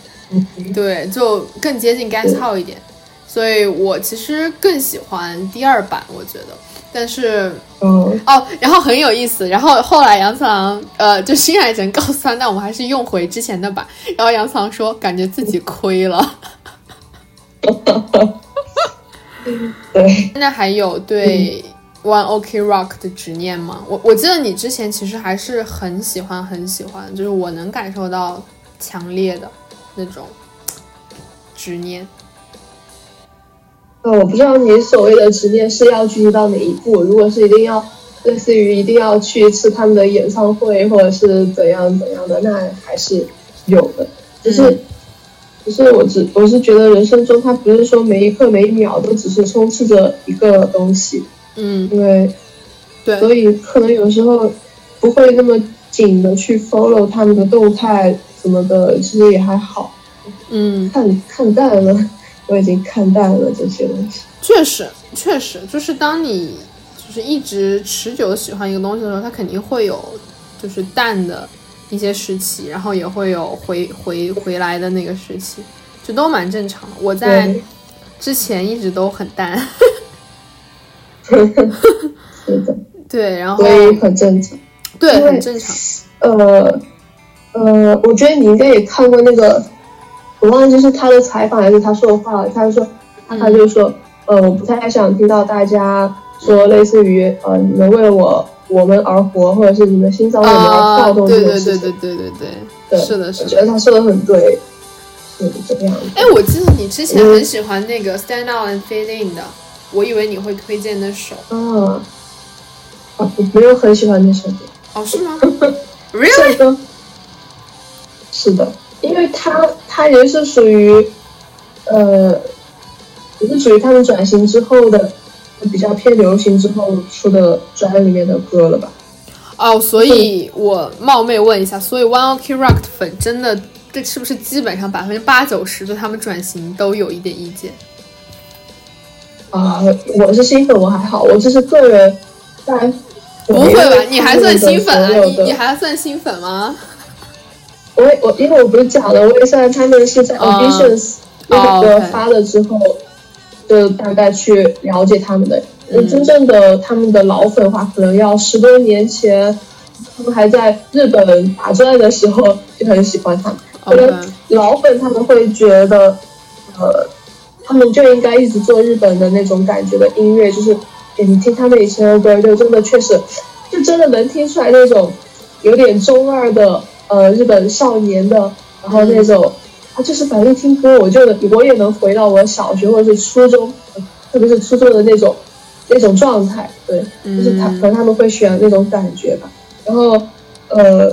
对，就更接近 Guess How 一点，所以我其实更喜欢第二版，我觉得，但是哦，然后很有意思，然后后来杨次郎呃就新海诚 告诉他，那我们还是用回之前的版，然后杨次郎说感觉自己亏了。对，现在还有对 One Ok Rock 的执念吗？我我记得你之前其实还是很喜欢很喜欢，就是我能感受到强烈的那种执念。呃，我不知道你所谓的执念是要具体到哪一步。如果是一定要类似于一定要去一次他们的演唱会，或者是怎样怎样的，那还是有的，就是。只是我只我是觉得人生中，它不是说每一刻每一秒都只是充斥着一个东西，嗯，因为，对，所以可能有时候不会那么紧的去 follow 他们的动态什么的，其实也还好，嗯，看看淡了，我已经看淡了这些东西。确实，确实，就是当你就是一直持久的喜欢一个东西的时候，它肯定会有就是淡的。一些时期，然后也会有回回回来的那个时期，就都蛮正常的。我在之前一直都很淡，是的，对，然后所以很正常，对，很正常。呃呃，我觉得你应该也看过那个，我忘记是他的采访还是他说的话了。他就说，他就说，呃，我不太想听到大家说类似于，呃，你们为了我。我们而活，或者是你们心脏为我们而跳动这种事情，对对对对对对对，是的，是的。我觉得他说的很对，是这样。哎，我记得你之前很喜欢那个《Stand Out and Fade In》的，我以为你会推荐那首。嗯，啊，我没有很喜欢那首歌。哦，是吗？Really？是的，因为他他也是属于，呃，也是属于他们转型之后的。比较偏流行之后出的专里面的歌了吧？哦，所以我冒昧问一下，所以 One Ok Rock 的粉真的这是不是基本上百分之八九十对他们转型都有一点意见？啊，我是新粉，我还好，我就是个人在。不会吧？你还算新粉啊？你你还算新粉吗？我我因为我不是讲了，我也算他们是在 Auditions 那个发了之后。就大概去了解他们的，真正的他们的老粉的话，可能要十多年前，他们还在日本打转的时候就很喜欢他们。可能老粉他们会觉得，呃，他们就应该一直做日本的那种感觉的音乐，就是你听他们以前的歌，就真的确实，就真的能听出来那种有点中二的呃日本少年的，然后那种。啊，就是反正听歌，我就我也能回到我小学或者是初中，特别是初中的那种那种状态，对，就是他可能他们会选那种感觉吧。然后，呃，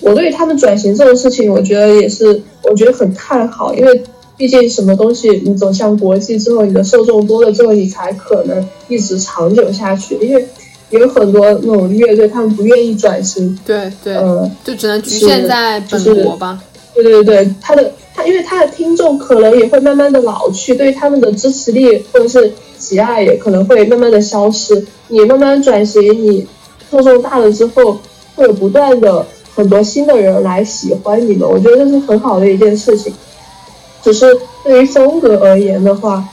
我对于他们转型这种事情，我觉得也是，我觉得很看好，因为毕竟什么东西你走向国际之后，你的受众多了之后，你才可能一直长久下去。因为有很多那种乐队，他们不愿意转型，对对，呃，就只能局限在本国吧。对对对，他的他，因为他的听众可能也会慢慢的老去，对他们的支持力或者是喜爱也可能会慢慢的消失。你慢慢转型，你受众大了之后，会有不断的很多新的人来喜欢你们，我觉得这是很好的一件事情。只是对于风格而言的话，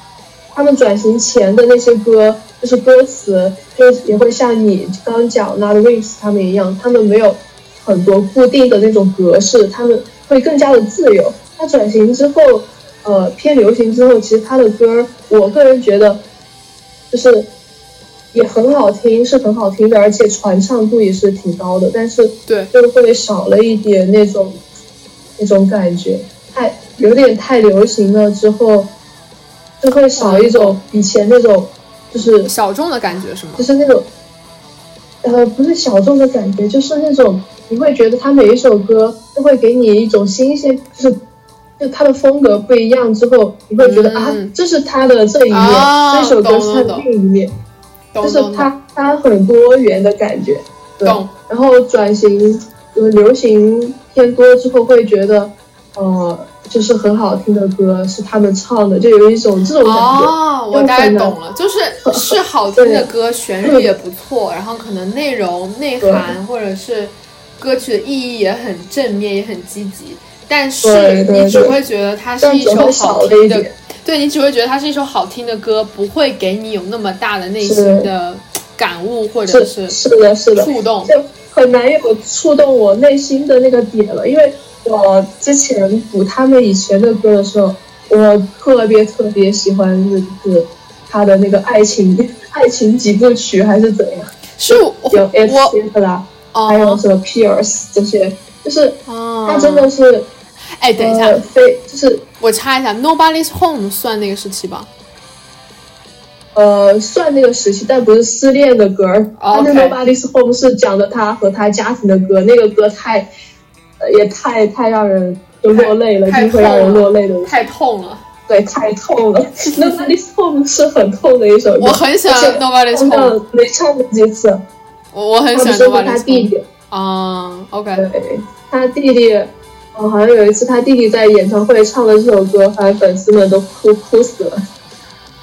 他们转型前的那些歌，就是歌词，就也会像你刚刚讲那 Wings 他们一样，他们没有很多固定的那种格式，他们会更加的自由。他转型之后，呃，偏流行之后，其实他的歌，我个人觉得，就是也很好听，是很好听的，而且传唱度也是挺高的，但是对，就会少了一点那种那种感觉，太有点太流行了之后。就会少一种以前那种，就是小众的感觉，是吗？就是那种，呃，不是小众的感觉，就是那种你会觉得他每一首歌都会给你一种新鲜，就是就他的风格不一样之后，你会觉得啊，这是他的这一面，这首歌是他的另一面，就是他他很多元的感觉。对，然后转型流行偏多之后，会觉得，呃。就是很好听的歌是他们唱的，就有一种这种感觉。哦，我大概懂了，就是是好听的歌，旋律也不错，然后可能内容、内涵或者是歌曲的意义也很正面，也很积极。但是你只会觉得它是一首好听的，对你只会觉得它是一首好听的歌，不会给你有那么大的内心的感悟或者是是的，是的触动，就很难有触动我内心的那个点了，因为。我之前补他们以前的歌的时候，我特别特别喜欢就是他的那个爱情爱情几部曲还是怎样？是有 F 啦，还有什么 Pierce 这些，就是他真的是，哎，等一下，非就是我插一下，Nobody's Home 算那个时期吧？呃，算那个时期，但不是失恋的歌儿。他那 Nobody's Home 是讲的他和他家庭的歌，那个歌太。也太太让人就落泪了，就会让人落泪的，太痛了。对，太痛了。Nobody's Home 是很痛的一首歌，我很喜欢 Nobody's Home，没唱过几次。我我很喜欢 Nobody's Home。他弟弟啊，OK。对，他弟弟，哦，好像有一次他弟弟在演唱会唱了这首歌，反正粉丝们都哭哭死了。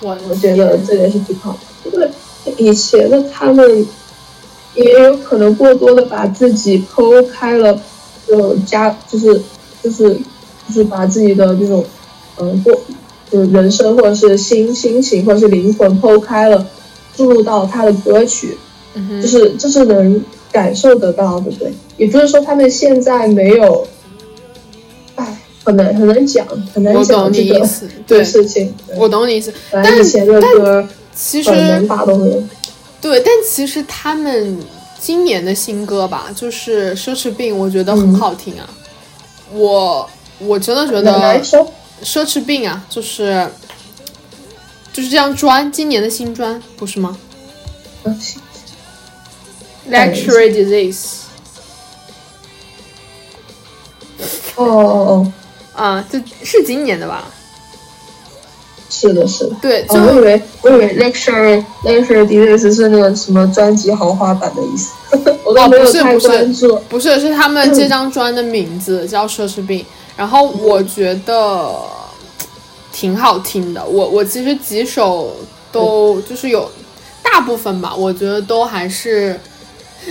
我我觉得这也是挺好的，因为以前的他们也有可能过多的把自己剖开了。就加就是就是就是把自己的这种嗯过就是人生或者是心心情或者是灵魂剖开了，注入到他的歌曲，就是就是能感受得到对不，对。也不是说他们现在没有，哎，很难很难讲，很难讲这个对事情。我懂你意思，但以前的歌其实能打动人。对，但其实他们。今年的新歌吧，就是《奢侈病》，我觉得很好听啊。我我真的觉得《奢侈病》啊，就是就是这张专，今年的新专，不是吗？Luxury Disease。哦哦哦，啊，这是今年的吧？是的，是的，对，我以为我以为 lecture lecture d i s 是那个什么专辑豪华版的意思，我都没有太关注。不是，是他们这张专的名字叫奢侈病，然后我觉得挺好听的。我我其实几首都就是有大部分吧，我觉得都还是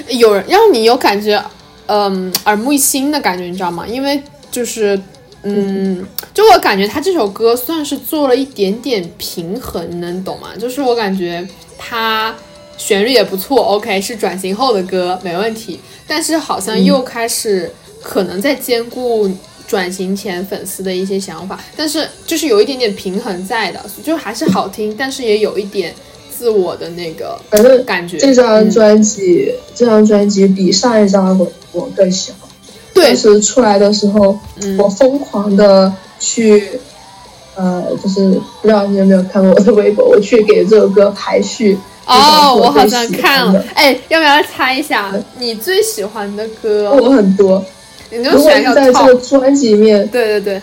有人让你有感觉，嗯，耳目一新的感觉，你知道吗？因为就是。嗯，就我感觉他这首歌算是做了一点点平衡，能懂吗？就是我感觉他旋律也不错，OK，是转型后的歌，没问题。但是好像又开始可能在兼顾转型前粉丝的一些想法，但是就是有一点点平衡在的，就还是好听，但是也有一点自我的那个感觉。这张专辑，这张专辑比上一张我我更喜欢。当时出来的时候，我疯狂的去，呃，就是不知道你有没有看过我的微博，我去给这首歌排序。哦，我好像看了。哎，要不要猜一下你最喜欢的歌？我很多。如果在这个专辑里面，对对对，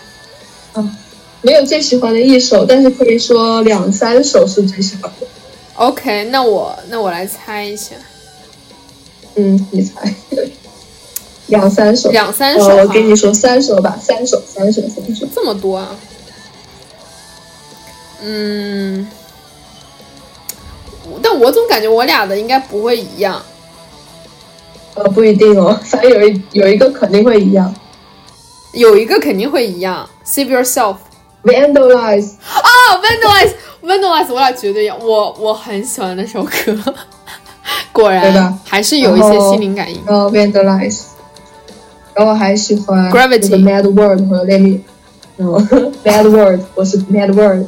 嗯，没有最喜欢的一首，但是可以说两三首是最喜欢的。OK，那我那我来猜一下。嗯，你猜。两三首，两三首，我跟你说三首吧，三首，三首，三首，这么多啊？嗯，但我总感觉我俩的应该不会一样。呃，不一定哦，反正有一有一个肯定会一样，有一个肯定会一样。Save yourself, vandalize 啊，vandalize, Vandalize 我俩绝对一样，我我很喜欢那首歌，果然还是有一些心灵感应。然后 Vandalize，然后还喜欢 Gravity 那个 Mad World 和 Let Me，然后 Mad World 我是 Mad World，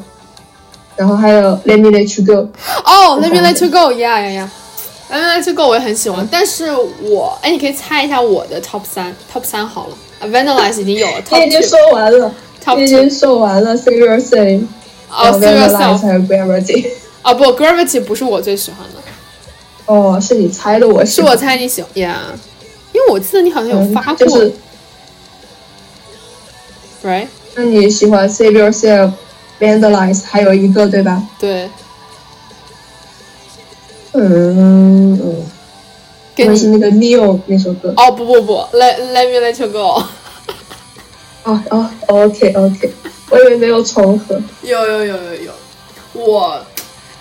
然后还有 Let Me Let You Go，哦、l e t me let you Go，yeah yeah yeah，Let me let you go 我也很喜欢，但是我哎，你可以猜一下我的 top 三，top 三好了啊，Vandalize 已经有了你已经说完了你已经说完了 Yourself，哦然后 Save Vandalize yourself，还有 Gravity，哦不，Gravity 不是我最喜欢的，哦，是你猜的，我是我猜你喜欢呀因为我记得你好像有嗯发过、就是，，right？那你喜欢 Save Yourself，Vandalize，还有一个对吧？对，嗯嗯，跟你那是那个 Neo 那首歌。哦不不不，Let Let me let you go，哦哦，OK OK，我以为没有重合。有有有有有，我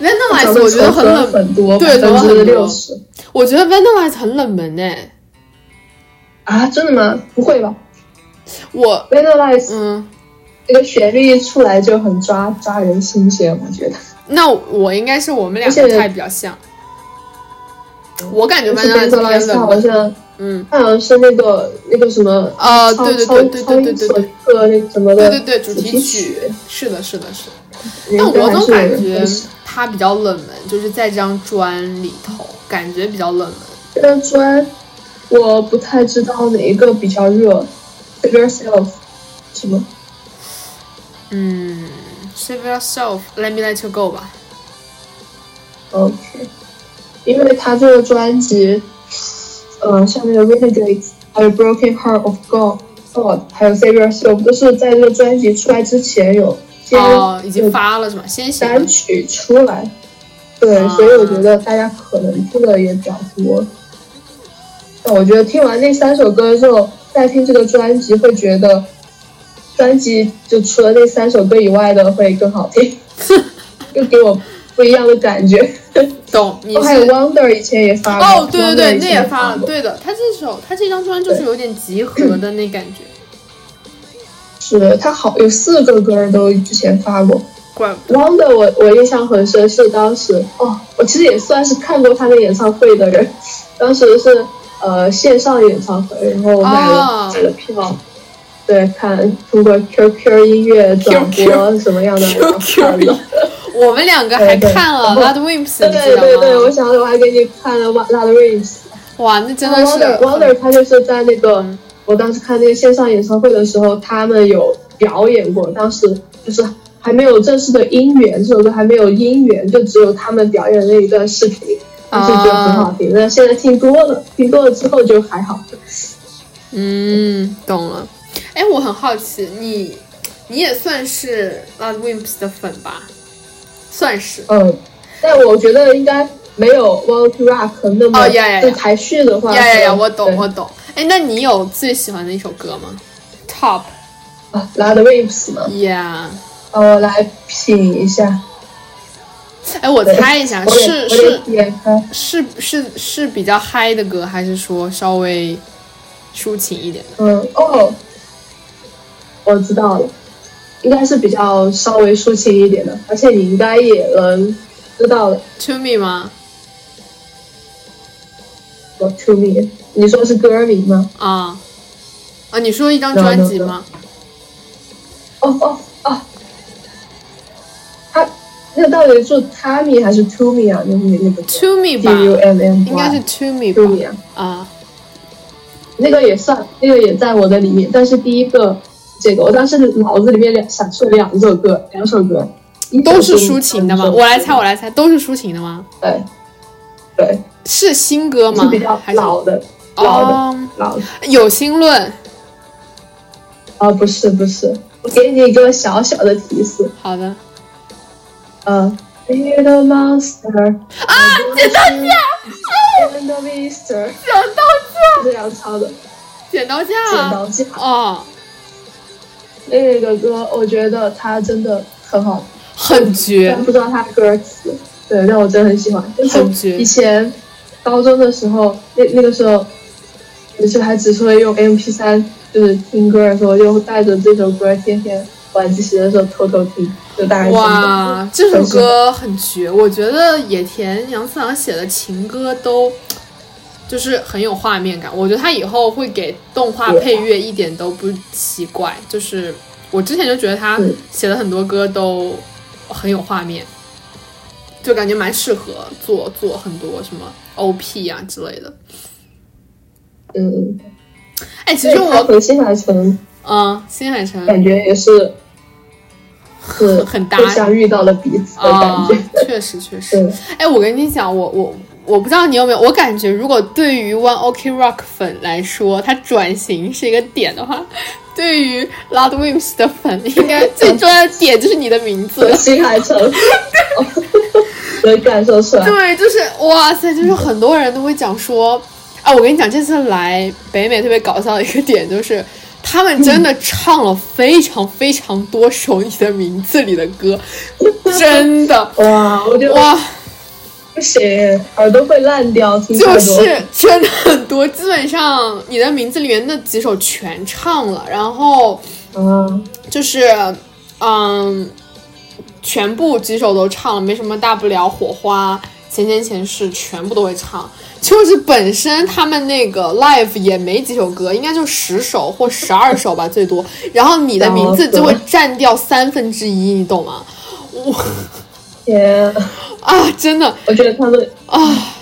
Vandalize 我觉得很冷，很多，对百分之六十我觉得 Vandalize 很冷门哎，啊？真的吗？不会吧我 v a n i l i z e 嗯。这个旋律一出来就很抓抓人心弦，我觉得。那我应该是我们两个太比较像，我感觉但是 Vandalize 偏 Vandalize 它冷门。好像嗯，它好像是那个那个什么啊对对对对对对对那什么的对对对，主主题曲曲，是的，是的，是的。但我总感觉人会喜它比较冷门，就是在这张专里头，感觉比较冷门。这张专我不太知道哪一个比较热，Save Yourself 什么？嗯，Save yourself，Let me let you go 吧。OK，因为他这个专辑，呃，像那个 Renegades，还有 Broken Heart of God God，还有 Save Yourself，都是在这个专辑出来之前有先哦，已经有发了是吗？先行单曲出来，对，啊所以我觉得大家可能听的也比较多。但我觉得听完那三首歌之后，再听这个专辑，会觉得专辑就除了那三首歌以外的会更好听，又给我不一样的感觉。懂？你哦，还有 Wonder 以前也发过，哦，对对对，那也发了。过对的，他这首他这张专就是有点集合的那感觉，是他好有四个歌都之前发过。Wonder 我我印象很深，是当时哦，我其实也算是看过他的演唱会的人，当时是呃线上演唱会，然后买了、哦买了票，对，看通过 QQ 音乐转播什么样的 QQ 看的。我们两个还看了 Lad Wimps，对对对，我？想我还给你看了 ladwings 哇，那真的是 Wonder Wonder 他就是在那个嗯我当时看那个线上演唱会的时候，他们有表演过，当时就是还没有正式的音源，这首歌还没有音源，就只有他们表演的那一段视频，但是就很好听。那现在听多了，听多了之后就还好。嗯，懂了。哎，我很好奇，你你也算是 Lad Wimps 的粉吧？算是。嗯，但我觉得应该没有 Want to Rock 那么哦呀呀呀就排序的话，呀呀呀，我懂对我懂。哎，那你有最喜欢的一首歌吗？Top 啊，Lad Wimps 吗，Yeah。呃，我来品一下，哎，我猜一下，是是。是是是比较嗨的歌，还是说稍微抒情一点的？嗯，哦，我知道了，应该是比较稍微抒情一点的，而且你应该也能知道的。To Me 吗？我 To Me，你说是歌名吗？啊啊！你说一张专辑吗？哦哦那个到底是 Tommy 还是 To Me 啊？那个那个 To Me T 吧，U M M，应该是 To Me 吧 Me 啊，啊。那个也算，那个也在我的里面，但是第一个这个，我当时脑子里面两闪出了两首歌，两首歌，都是抒情的吗？我来猜，我来猜，都是抒情的吗？对对，是新歌吗？是比较老的老的哦，老的。有心论。啊，不是不是，我给你一个小小的提示，好的，啊，剪刀架，End of Easter，剪刀架，这样唱的，剪刀架，剪刀架，哦，那个歌我觉得它真的很好，很绝。但，不知道它的歌词，对，但我真的很喜欢，就是很绝。以前高中的时候，那那个时候，就是还只是会用 MP 3就是听歌的时候，就带着这首歌天天晚自习的时候偷偷听，哇，这首歌很绝，我觉得野田洋次郎写的情歌都 就是很有画面感。我觉得他以后会给动画配乐一点都不奇怪。就是我之前就觉得他嗯写的很多歌都很有画面，就感觉蛮适合做做很多什么 OP 啊之类的。嗯，哎，其实我和新海诚嗯，新海诚感觉也是是 很搭互相遇到了彼此的感啊觉。确实确实。对，哎，我跟你讲，我我我不知道你有没有，我感觉如果对于 One Ok Rock 粉来说，它转型是一个点的话，对于 loudwims 的粉，应该 最重要的点就是你的名字和。新海诚能感受出来。对，就是哇塞，就是很多人都会讲说，啊，我跟你讲，这次来北美特别搞笑的一个点就是。他们真的唱了非常非常多首你的名字里的歌，真的哇，我觉得哇！不行，耳朵会烂掉。就是真的很多，基本上你的名字里面那几首全唱了，然后嗯，就是嗯，全部几首都唱了，没什么大不了。火花、前前前世全部都会唱，就是本身他们那个 live 也没几首歌，应该就十首或十二首吧最多，然后你的名字就会占掉三分之一，你懂吗？我天，啊，真的我觉得他们啊，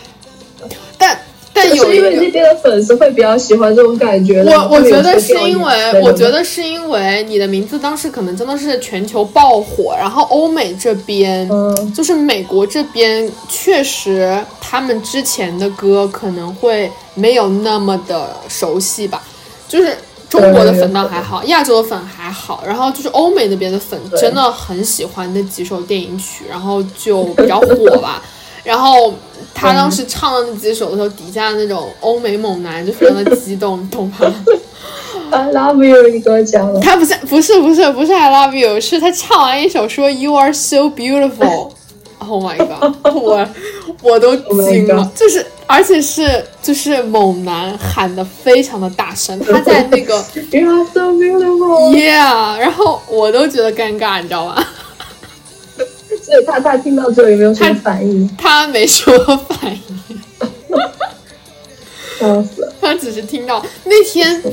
但但是有一个因为那边的粉丝会比较喜欢这种感觉。我我觉得是因为我觉得是因为你的名字当时可能真的是全球爆火，然后欧美这边，嗯就是美国这边，确实他们之前的歌可能会没有那么的熟悉吧，就是。中国的粉倒还好，亚洲的粉还好，然后就是欧美那边的粉真的很喜欢那几首电影曲，然后就比较火吧。然后他当时唱的那几首的时候，底下那种欧美猛男就非常的激动，你懂吗？I love you，你给我讲了。他不是不是不是不是 I love you，是他唱完一首说 You are so beautiful。Oh my god！我我都 Oh 惊了就是而且是就是猛男喊的非常的大声，他在那个 You are so beautiful。Yeah，然后我都觉得尴尬，你知道吗？所以他他听到之后有没有什么反应？他没什么反应，笑死了。他只是听到那天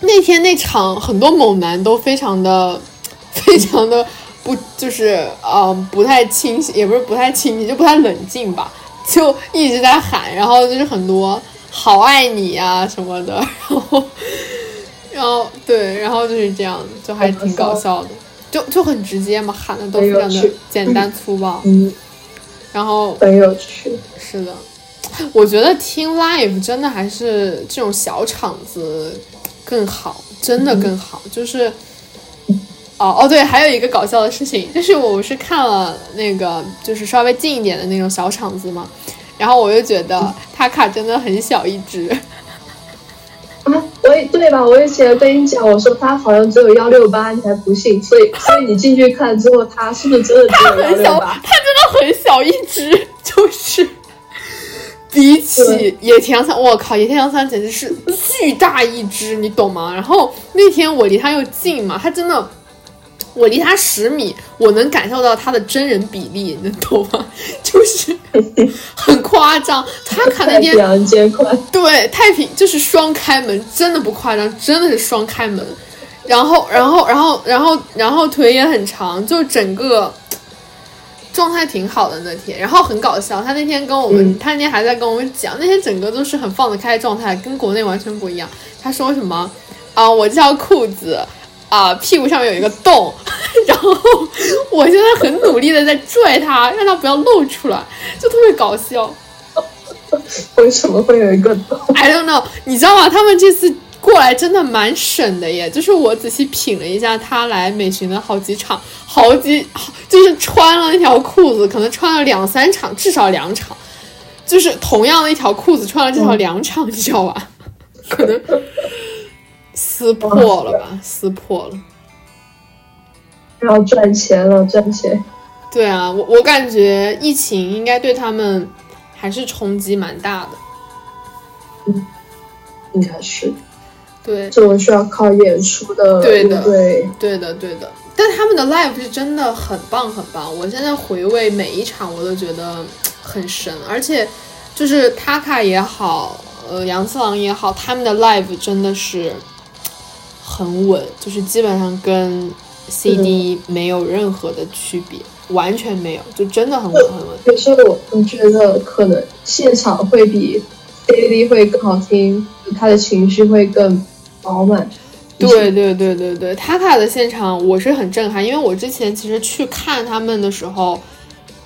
那天那场很多猛男都非常的 非常的不就是呃不太清醒，也不是不太清醒，就不太冷静吧，就一直在喊，然后就是很多好爱你啊什么的，然后然后对，然后就是这样，就还挺搞笑的，就就很直接嘛，喊的都非常的简单粗暴，嗯，然后很有趣。是的，我觉得听 live 真的还是这种小场子更好，真的更好。就是，哦哦对，还有一个搞笑的事情，就是我是看了那个就是稍微近一点的那种小场子嘛，然后我就觉得他卡真的很小一只，啊，我也对吧？我以前跟你讲，我说他好像只有幺六八，你还不信，所以所以你进去看之后，他是不是真的只有幺很小，他？真的很小一只，就是比起野田洋三，我靠，野田洋三简直是巨大一只，你懂吗？然后那天我离他又近嘛，他真的。我离他十米，我能感受到他的真人比例，你懂吗？就是很夸张。他卡那天对，太平就是双开门，真的不夸张，真的是双开门。然后，然后，然后，然后，然后腿也很长，就整个状态挺好的那天。然后很搞笑，他那天跟我们，嗯他那天还在跟我们讲，那天整个都是很放得开的状态，跟国内完全不一样。他说什么啊？我这条裤子。啊，屁股上面有一个洞，然后我现在很努力的在拽它，让它不要露出来，就特别搞笑。为什么会有一个洞？I don't know，你知道吗？他们这次过来真的蛮省的耶。就是我仔细品了一下，他来美巡的好几场，好几就是穿了那条裤子，可能穿了两三场，至少两场，就是同样的一条裤子穿了至少两场，你知道吧？可能撕破了吧，撕破了。要赚钱了，赚钱。对啊，我我感觉疫情应该对他们还是冲击蛮大的。嗯应该是对，这种需要靠演出的对的对，对的，对的，但他们的 live 是真的很棒很棒，我现在回味每一场我都觉得很神，而且就是 Taka 也好，呃杨次郎也好，他们的 live 真的是很稳，就是基本上跟 CD 没有任何的区别，完全没有，就真的很稳很稳。可是我我觉得可能现场会比 CD 会更好听，他的情绪会更饱满。对对对对对，塔卡的现场我是很震撼，因为我之前其实去看他们的时候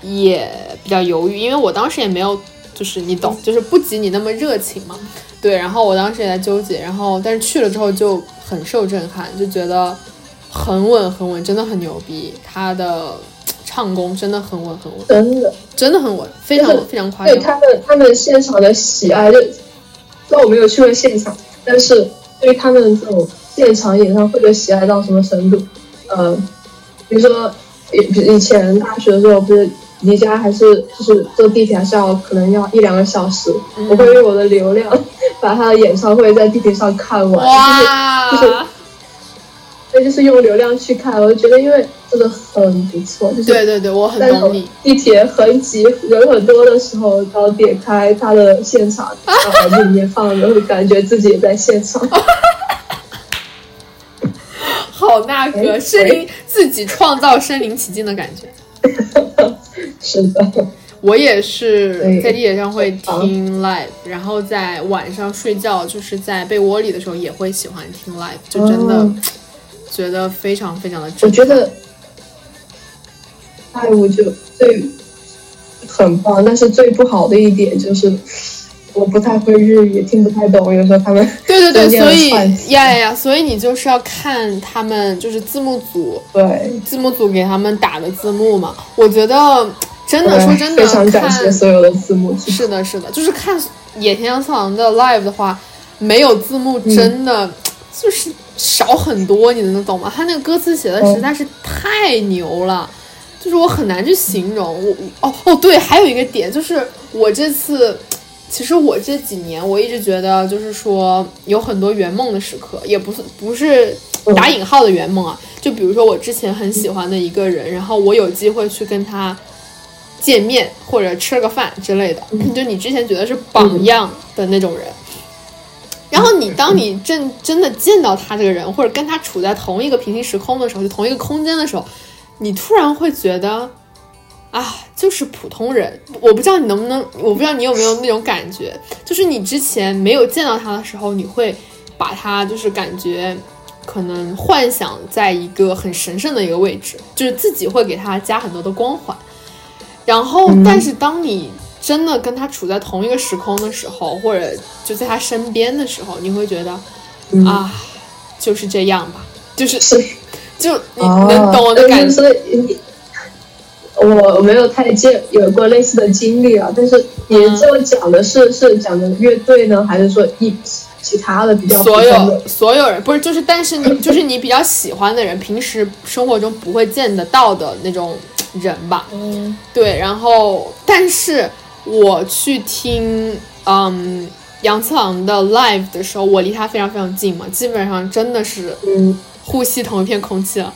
也比较犹豫，因为我当时也没有，就是你懂，就是不及你那么热情嘛。对，然后我当时也在纠结，然后但是去了之后就很受震撼，就觉得很稳很稳，真的很牛逼，他的唱功真的很稳很稳，真的真的很稳，非常非常夸张。对他们他们现场的喜爱，就虽然我没有去过现场，但是对于他们这种。现场演唱会的喜爱到什么程度？呃，比如说以以前大学的时候，不是离家还是就是坐地铁还是要可能要一两个小时，我会用我的流量 把他的演唱会在地铁上看完，就是就是，那就是用流量去看，我就觉得因为真的很不错，就是对对对，我很懂你。地铁很挤人很多的时候，然后点开他的现场，然后里面放着，会感觉自己也在现场。好那个身临自己创造身临其境的感觉，是的，我也是在地铁上会听 live，然后在晚上睡觉就是在被窝里的时候也会喜欢听 live，就真的觉得非常非常的。我觉得 live 就最很棒，但是最不好的一点就是。我不太会日语，听不太懂。有时候他们对 对对，所以呀呀呀，所以你就是要看他们就是字幕组对字幕组给他们打的字幕嘛。我觉得真的说真的，非常感谢所有的字幕组。是的，是的，就是看野田洋次郎的 live 的话，没有字幕真的就是少很多，你能懂吗？他那个歌词写的实在是太牛了，就是我很难去形容。我哦哦，对，还有一个点就是我这次。其实我这几年我一直觉得，就是说有很多圆梦的时刻，也不是不是打引号的圆梦啊。就比如说我之前很喜欢的一个人，然后我有机会去跟他见面或者吃个饭之类的，就你之前觉得是榜样的那种人。然后你当你真真的见到他这个人，或者跟他处在同一个平行时空的时候，就同一个空间的时候，你突然会觉得。啊，就是普通人，我不知道你能不能，我不知道你有没有那种感觉，就是你之前没有见到他的时候，你会把他就是感觉可能幻想在一个很神圣的一个位置，就是自己会给他加很多的光环，然后但是当你真的跟他处在同一个时空的时候，或者就在他身边的时候，你会觉得啊，就是这样吧，就是就你能懂我的感觉。我没有太见有过类似的经历啊，但是你这么讲的是是讲的乐队呢，还是说一其他的比较所有所有人不是就是，但是你就是你比较喜欢的人，平时生活中不会见得到的那种人吧？嗯，对。然后，但是我去听嗯杨次郎的 live 的时候，我离他非常非常近嘛，基本上真的是嗯呼吸同一片空气了。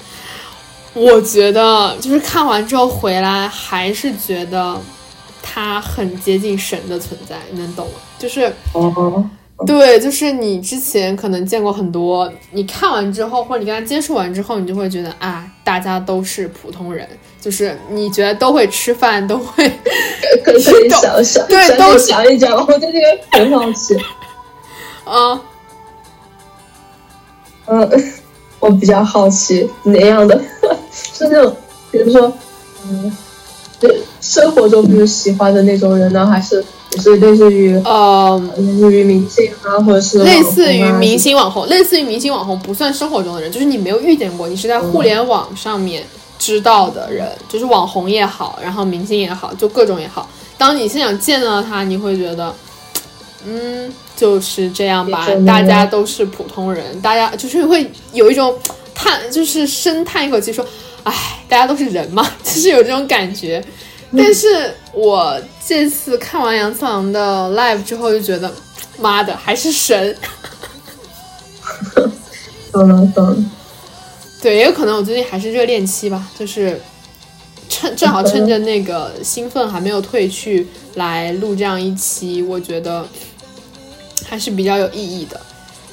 我觉得就是看完之后回来，还是觉得他很接近神的存在，你能懂吗？就是，对，就是你之前可能见过很多，你看完之后，或者你跟他接触完之后，你就会觉得啊，大家都是普通人，就是你觉得都会吃饭，都会可以想想，对，都想一想，我对这个很好奇。啊，嗯，我比较好奇哪样的。是那种，比如说，嗯，就生活中比如喜欢的那种人呢，还是也是类似于呃，类似于明星啊，或者是类似于明星网红，类似于明星网红不算生活中的人，就是你没有遇见过，你是在互联网上面知道的人，就是网红也好，然后明星也好，就各种也好。当你现场见到他，你会觉得，嗯，就是这样吧，大家都是普通人，大家就是会有一种叹，就是深叹一口气说。唉，大家都是人嘛，就是有这种感觉。但是我这次看完杨次郎的 live 之后，就觉得，妈的，还是神。懂了懂了。对，也有可能我最近还是热恋期吧，就是趁正好趁着那个兴奋还没有褪去来录这样一期，我觉得还是比较有意义的。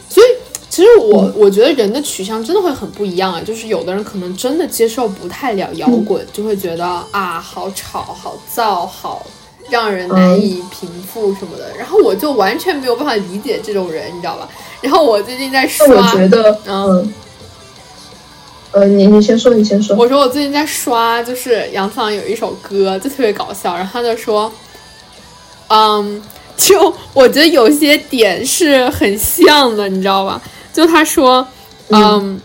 所以，其实我我觉得人的取向真的会很不一样啊，就是有的人可能真的接受不太了摇滚，就会觉得啊，好吵、好燥、好让人难以平复什么的。然后我就完全没有办法理解这种人，你知道吧？然后我最近在刷，我觉得，嗯。呃，你你先说，你先说。我说我最近在刷，就是杨桑有一首歌，就特别搞笑。然后他就说，嗯，就我觉得有些点是很像的，你知道吧？就他说，嗯，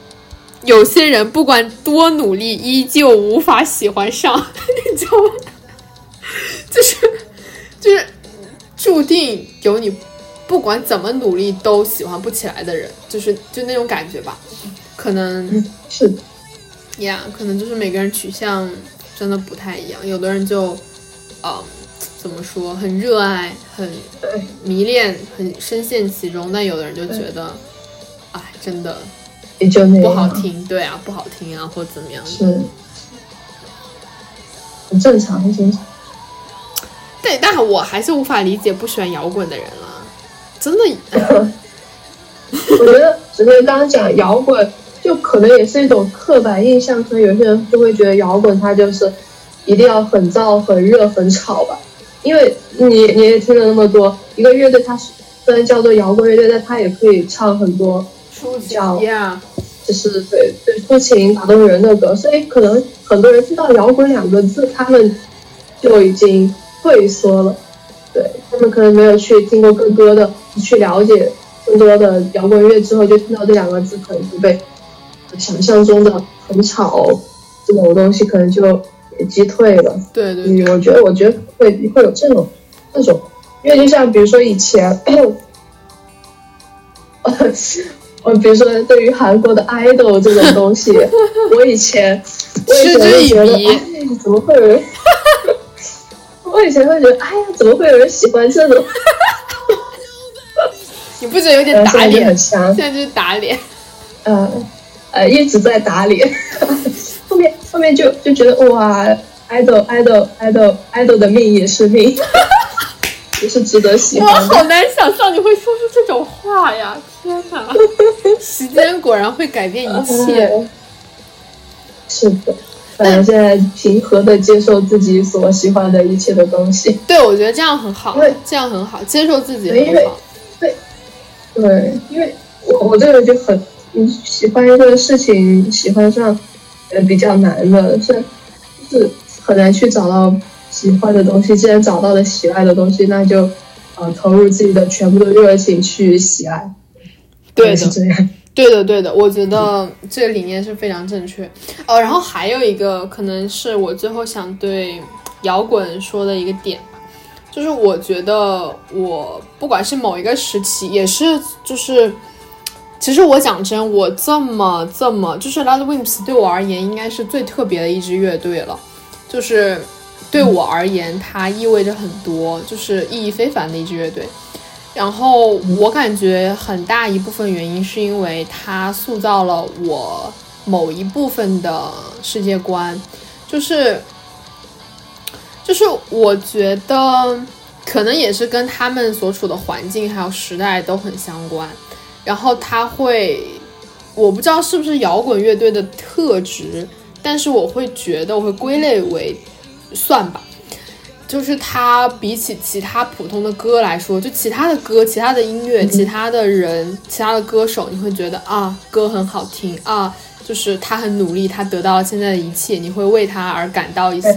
有些人不管多努力，依旧无法喜欢上，你知道吗？就是就是注定有你不管怎么努力都喜欢不起来的人，就是就那种感觉吧。可能是呀，可能就是每个人取向真的不太一样。有的人就，呃，怎么说，很热爱，很迷恋，很深陷其中；但有的人就觉得，哎，真的也就那不好听，对啊，不好听啊，或怎么样，是很正常，很正常。对，但我还是无法理解不喜欢摇滚的人了，真的。我觉得，只是刚刚讲摇滚。就可能也是一种刻板印象，可能有些人就会觉得摇滚它就是一定要很燥、很热、很吵吧。因为你你也听了那么多，一个乐队它虽然叫做摇滚乐队，但它也可以唱很多叫就是对对抒情打动人的歌。所以可能很多人听到“摇滚”两个字，他们就已经退缩了。对他们可能没有去听过更多的、去了解更多的摇滚乐之后，就听到这两个字，可能就被。想象中的很吵这种东西可能就也击退了。对对，我觉得我觉得会会有这种这种，因为就像比如说以前，我 比如说对于韩国的 idol 这种东西，我以前我以前会觉得哎怎么会有人，我以前会觉得哎呀怎么会有人喜欢这种，你不觉得有点打脸？很香，现在就是打脸，嗯。呃，一直在打脸，后面后面就就觉得哇，idol idol idol idol 的命也是命，也是值得喜欢。我好难想象你会说出这种话呀！天哪，时间果然会改变一切。是的，反正现在平和的接受自己所喜欢的一切的东西。对，我觉得这样很好，这样很好，接受自己很好。对，对，因为我我这个就很。你喜欢一个事情，喜欢上，呃，比较难的，是，就是很难去找到喜欢的东西。既然找到了喜爱的东西，那就，呃，投入自己的全部的热情去喜爱。对的，是这样。对的，对的，我觉得这个理念是非常正确。哦，然后还有一个可能是我最后想对摇滚说的一个点吧，就是我觉得我不管是某一个时期，也是就是。其实我讲真，我这么这么就是 l o d w i m p s 对我而言应该是最特别的一支乐队了，就是对我而言它意味着很多，就是意义非凡的一支乐队。然后我感觉很大一部分原因是因为它塑造了我某一部分的世界观，就是就是我觉得可能也是跟他们所处的环境还有时代都很相关。然后他会，我不知道是不是摇滚乐队的特质，但是我会觉得我会归类为算吧，就是他比起其他普通的歌来说，就其他的歌、其他的音乐、其他的人、其他的歌手，你会觉得啊，歌很好听啊，就是他很努力，他得到了现在的一切，你会为他而感到一些，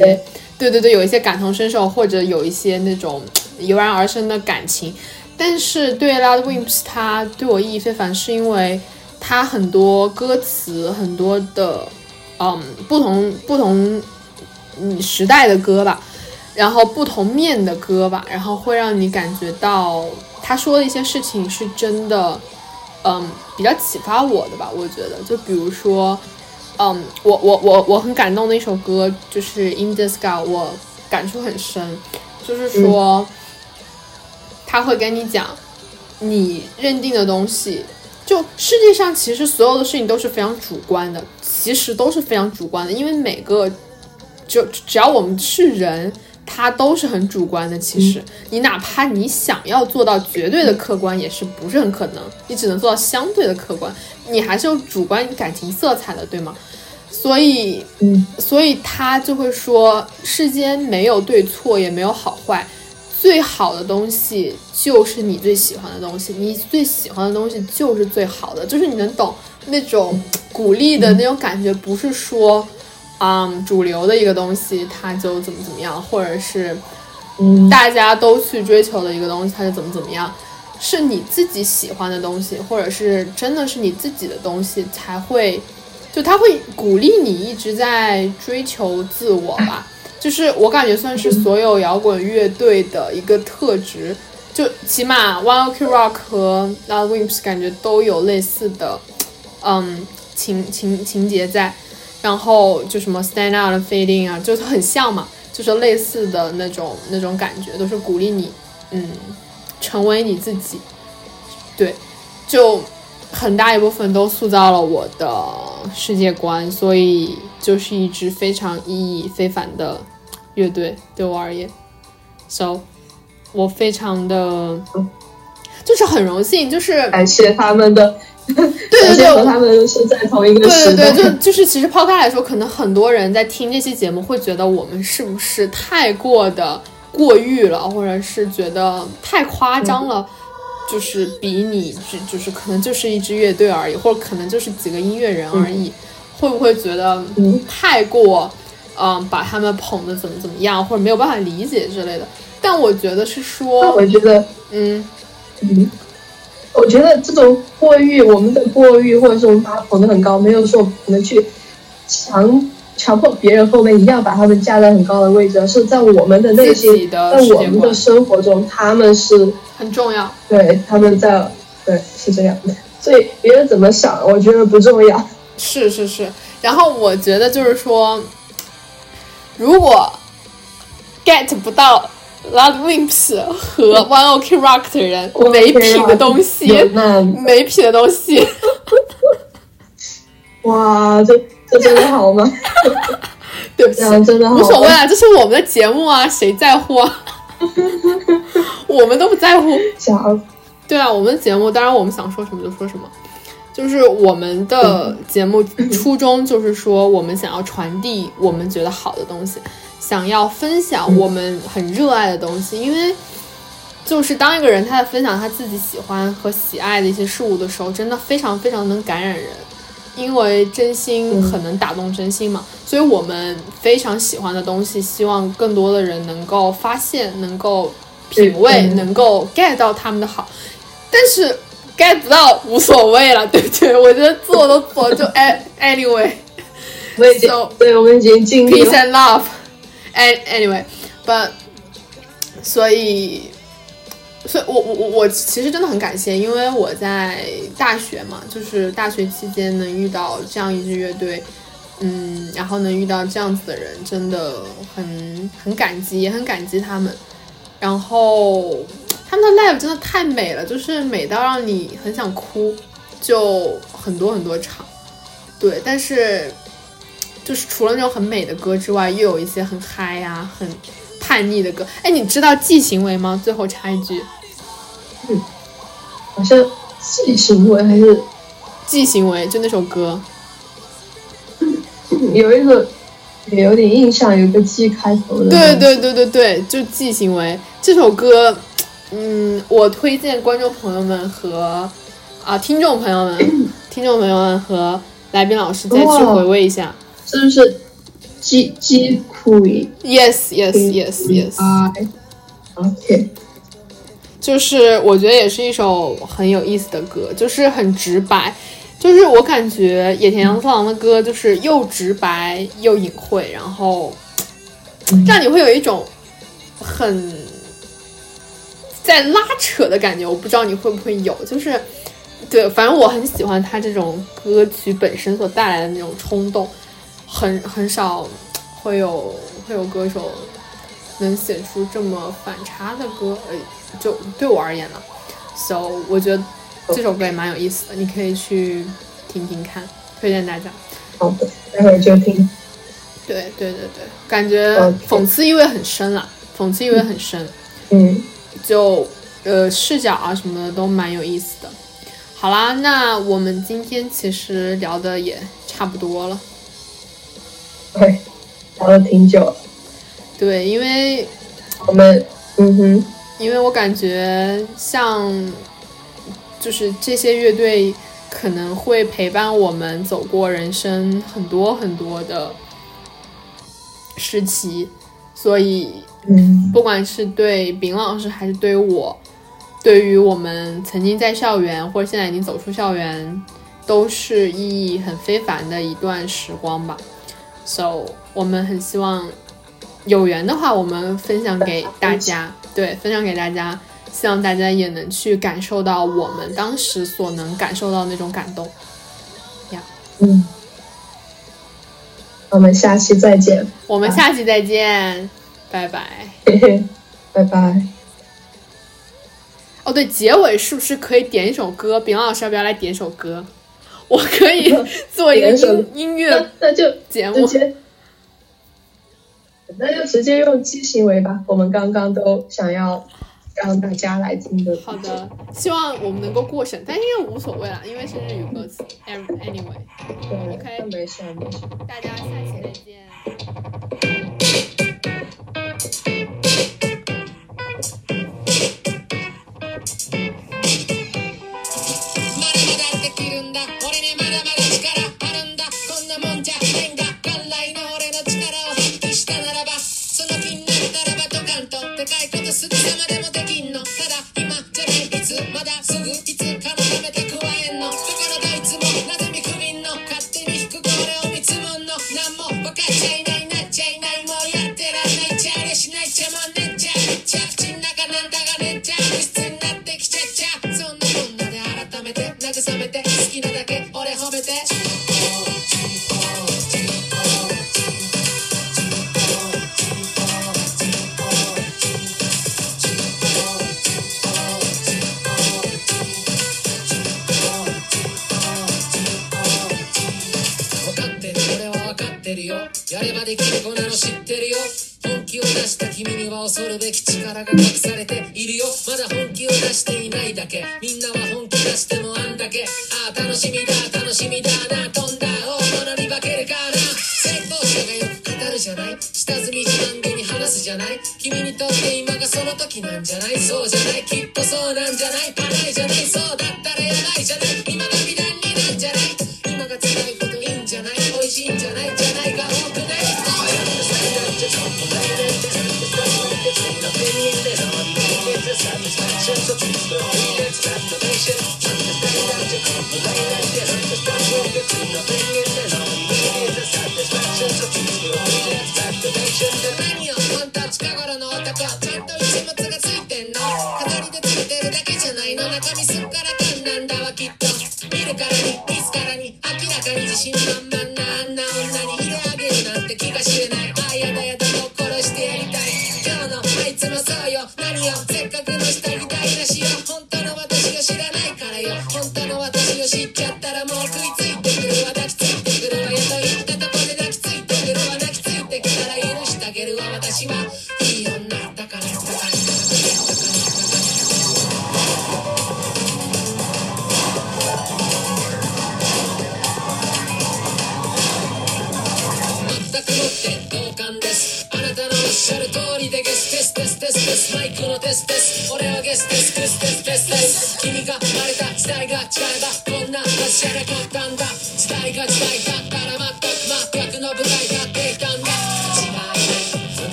对对。对，有一些感同身受，或者有一些那种油然而生的感情。但是对 Loud Wimps，它对我意义非凡，是因为它很多歌词，很多的，嗯，不同不同嗯时代的歌吧，然后不同面的歌吧，然后会让你感觉到他说的一些事情是真的，嗯，比较启发我的吧。我觉得，就比如说，嗯，我我我我很感动的一首歌就是 In the Sky，我感触很深，就是说。他会跟你讲，你认定的东西就世界上其实所有的事情都是非常主观的，其实都是非常主观的，因为每个就只要我们是人，它都是很主观的。其实你哪怕你想要做到绝对的客观，也是不是很可能，你只能做到相对的客观，你还是有主观感情色彩的，对吗？所以，嗯，所以他就会说，世间没有对错，也没有好坏，最好的东西就是你最喜欢的东西，你最喜欢的东西就是最好的，就是你能懂那种鼓励的那种感觉，不是说，嗯，主流的一个东西它就怎么怎么样，或者是，嗯，大家都去追求的一个东西它就怎么怎么样，是你自己喜欢的东西，或者是真的是你自己的东西才会。就它会鼓励你一直在追求自我吧，就是我感觉算是所有摇滚乐队的一个特质，就起码 One Ok Rock 和 La Wimps 感觉都有类似的，嗯情情情节在，然后就什么 Stand Out Feeling 啊，就很像嘛，就是类似的那种那种感觉，都是鼓励你，嗯，成为你自己，对，就。很大一部分都塑造了我的世界观，所以就是一支非常意义非凡的乐队对我而言。So，我非常的，就是很荣幸，就是感谢他们的，对对对，和他们是在同一个时代。对对对，就就是其实抛开来说，可能很多人在听这期节目会觉得我们是不是太过的过誉了，或者是觉得太夸张了。就是比你就就是可能就是一支乐队而已，或者可能就是几个音乐人而已，会不会觉得太过，嗯，把他们捧的怎么怎么样，或者没有办法理解之类的？但我觉得是说，我觉得，嗯嗯，我觉得这种过誉，我们的过誉，或者是我们把他捧得很高，没有说我们去强强迫别人后面一定要把他们架在很高的位置，是在我们的内心，在我们的生活中，他们是。很重要，对，他们在，对，是这样的，所以别人怎么想，我觉得不重要。是是是，然后我觉得就是说，如果 get 不到 Love Wimps 和 One Ok Rock 的人，没品的东西，没品的东西。哇，这这真的好吗？对不起，真的无所谓啊，这是我们的节目啊，谁在乎啊？我们都不在乎，想对啊，我们的节目当然我们想说什么就说什么，就是我们的节目初衷就是说，我们想要传递我们觉得好的东西，想要分享我们很热爱的东西，因为就是当一个人他在分享他自己喜欢和喜爱的一些事物的时候，真的非常非常能感染人。因为真心很能打动真心嘛，所以我们非常喜欢的东西，希望更多的人能够发现，能够品味，能够 get 到他们的好。但是 get 不到无所谓了，对不 对？我觉得做都做，就 anyway。我已经对，我们已经尽力了。Peace and love. Anyway，but 所以。所以，我我我我其实真的很感谢，因为我在大学嘛，就是大学期间能遇到这样一支乐队，嗯，然后能遇到这样子的人，真的很很感激，也很感激他们。然后他们的 live 真的太美了，就是美到让你很想哭，就很多很多场。对，但是就是除了那种很美的歌之外，又有一些很嗨呀，很。叛逆的歌，哎，你知道《G 行为》吗？最后插一句，嗯，好像《G 行为》还是《G 行为》，就那首歌，有一个也有点印象，有个 G 开头的。对对对对对，就《G 行为》这首歌，嗯，我推荐观众朋友们和啊听众朋友们、听众朋友们和来宾老师再去回味一下，是不是？G G Yes Yes Yes Yes OK，就是我觉得也是一首很有意思的歌，就是很直白，就是我感觉野田洋次郎的歌就是又直白又隐晦，然后让你会有一种很在拉扯的感觉。我不知道你会不会有，就是对，反正我很喜欢他这种歌曲本身所带来的那种冲动。很很少会有会有歌手能写出这么反差的歌，呃，就对我而言呢，so 我觉得这首歌也蛮有意思的，你可以去听听看，推荐大家。好的，待会儿就听。对对对对，感觉讽刺意味很深啦，讽刺意味很深，嗯，就呃视角啊什么的都蛮有意思的。好啦，那我们今天其实聊的也差不多了。对，聊了挺久了。对，因为我们，嗯哼，因为我感觉像就是这些乐队可能会陪伴我们走过人生很多很多的时期，所以嗯。不管是对丙老师还是对我，对于我们曾经在校园或者现在已经走出校园，都是意义很非凡的一段时光吧。So，我们很希望有缘的话，我们分享给大家，对，分享给大家，希望大家也能去感受到我们当时所能感受到那种感动。呀嗯，我们下期再见，我们下期再见，拜拜。拜拜。哦，对，结尾是不是可以点一首歌？饼老师要不要来点首歌？我可以 做一个音音乐那那就节目。那就直接用激行为吧。我们刚刚都想要让大家来听的。好的，希望我们能够过审，但应该无所谓了，因为是日语歌词。Any- Anyway，对 OK 那没事没事。大家下期再见。すぐさまでもできんの。ただ今じゃないいつまだすぐいつってるよ。やればできる子なの知ってるよ。本気を出した君には恐るべき力が隠されているよ。まだ本気を出していないだけ。みんなは本気出してもあんだけ。ああ楽しみだ楽しみだな飛んだ。大物に化けるかな成功者がよく語るじゃない。下積み自慢げに話すじゃない。君にとって今がその時なんじゃない。そうじゃない。きっとそうなんじゃない。パないじゃない。そうだったらやばいじゃない。今が美談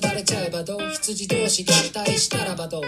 ばれちゃえばどう？羊同士合体したらばどう？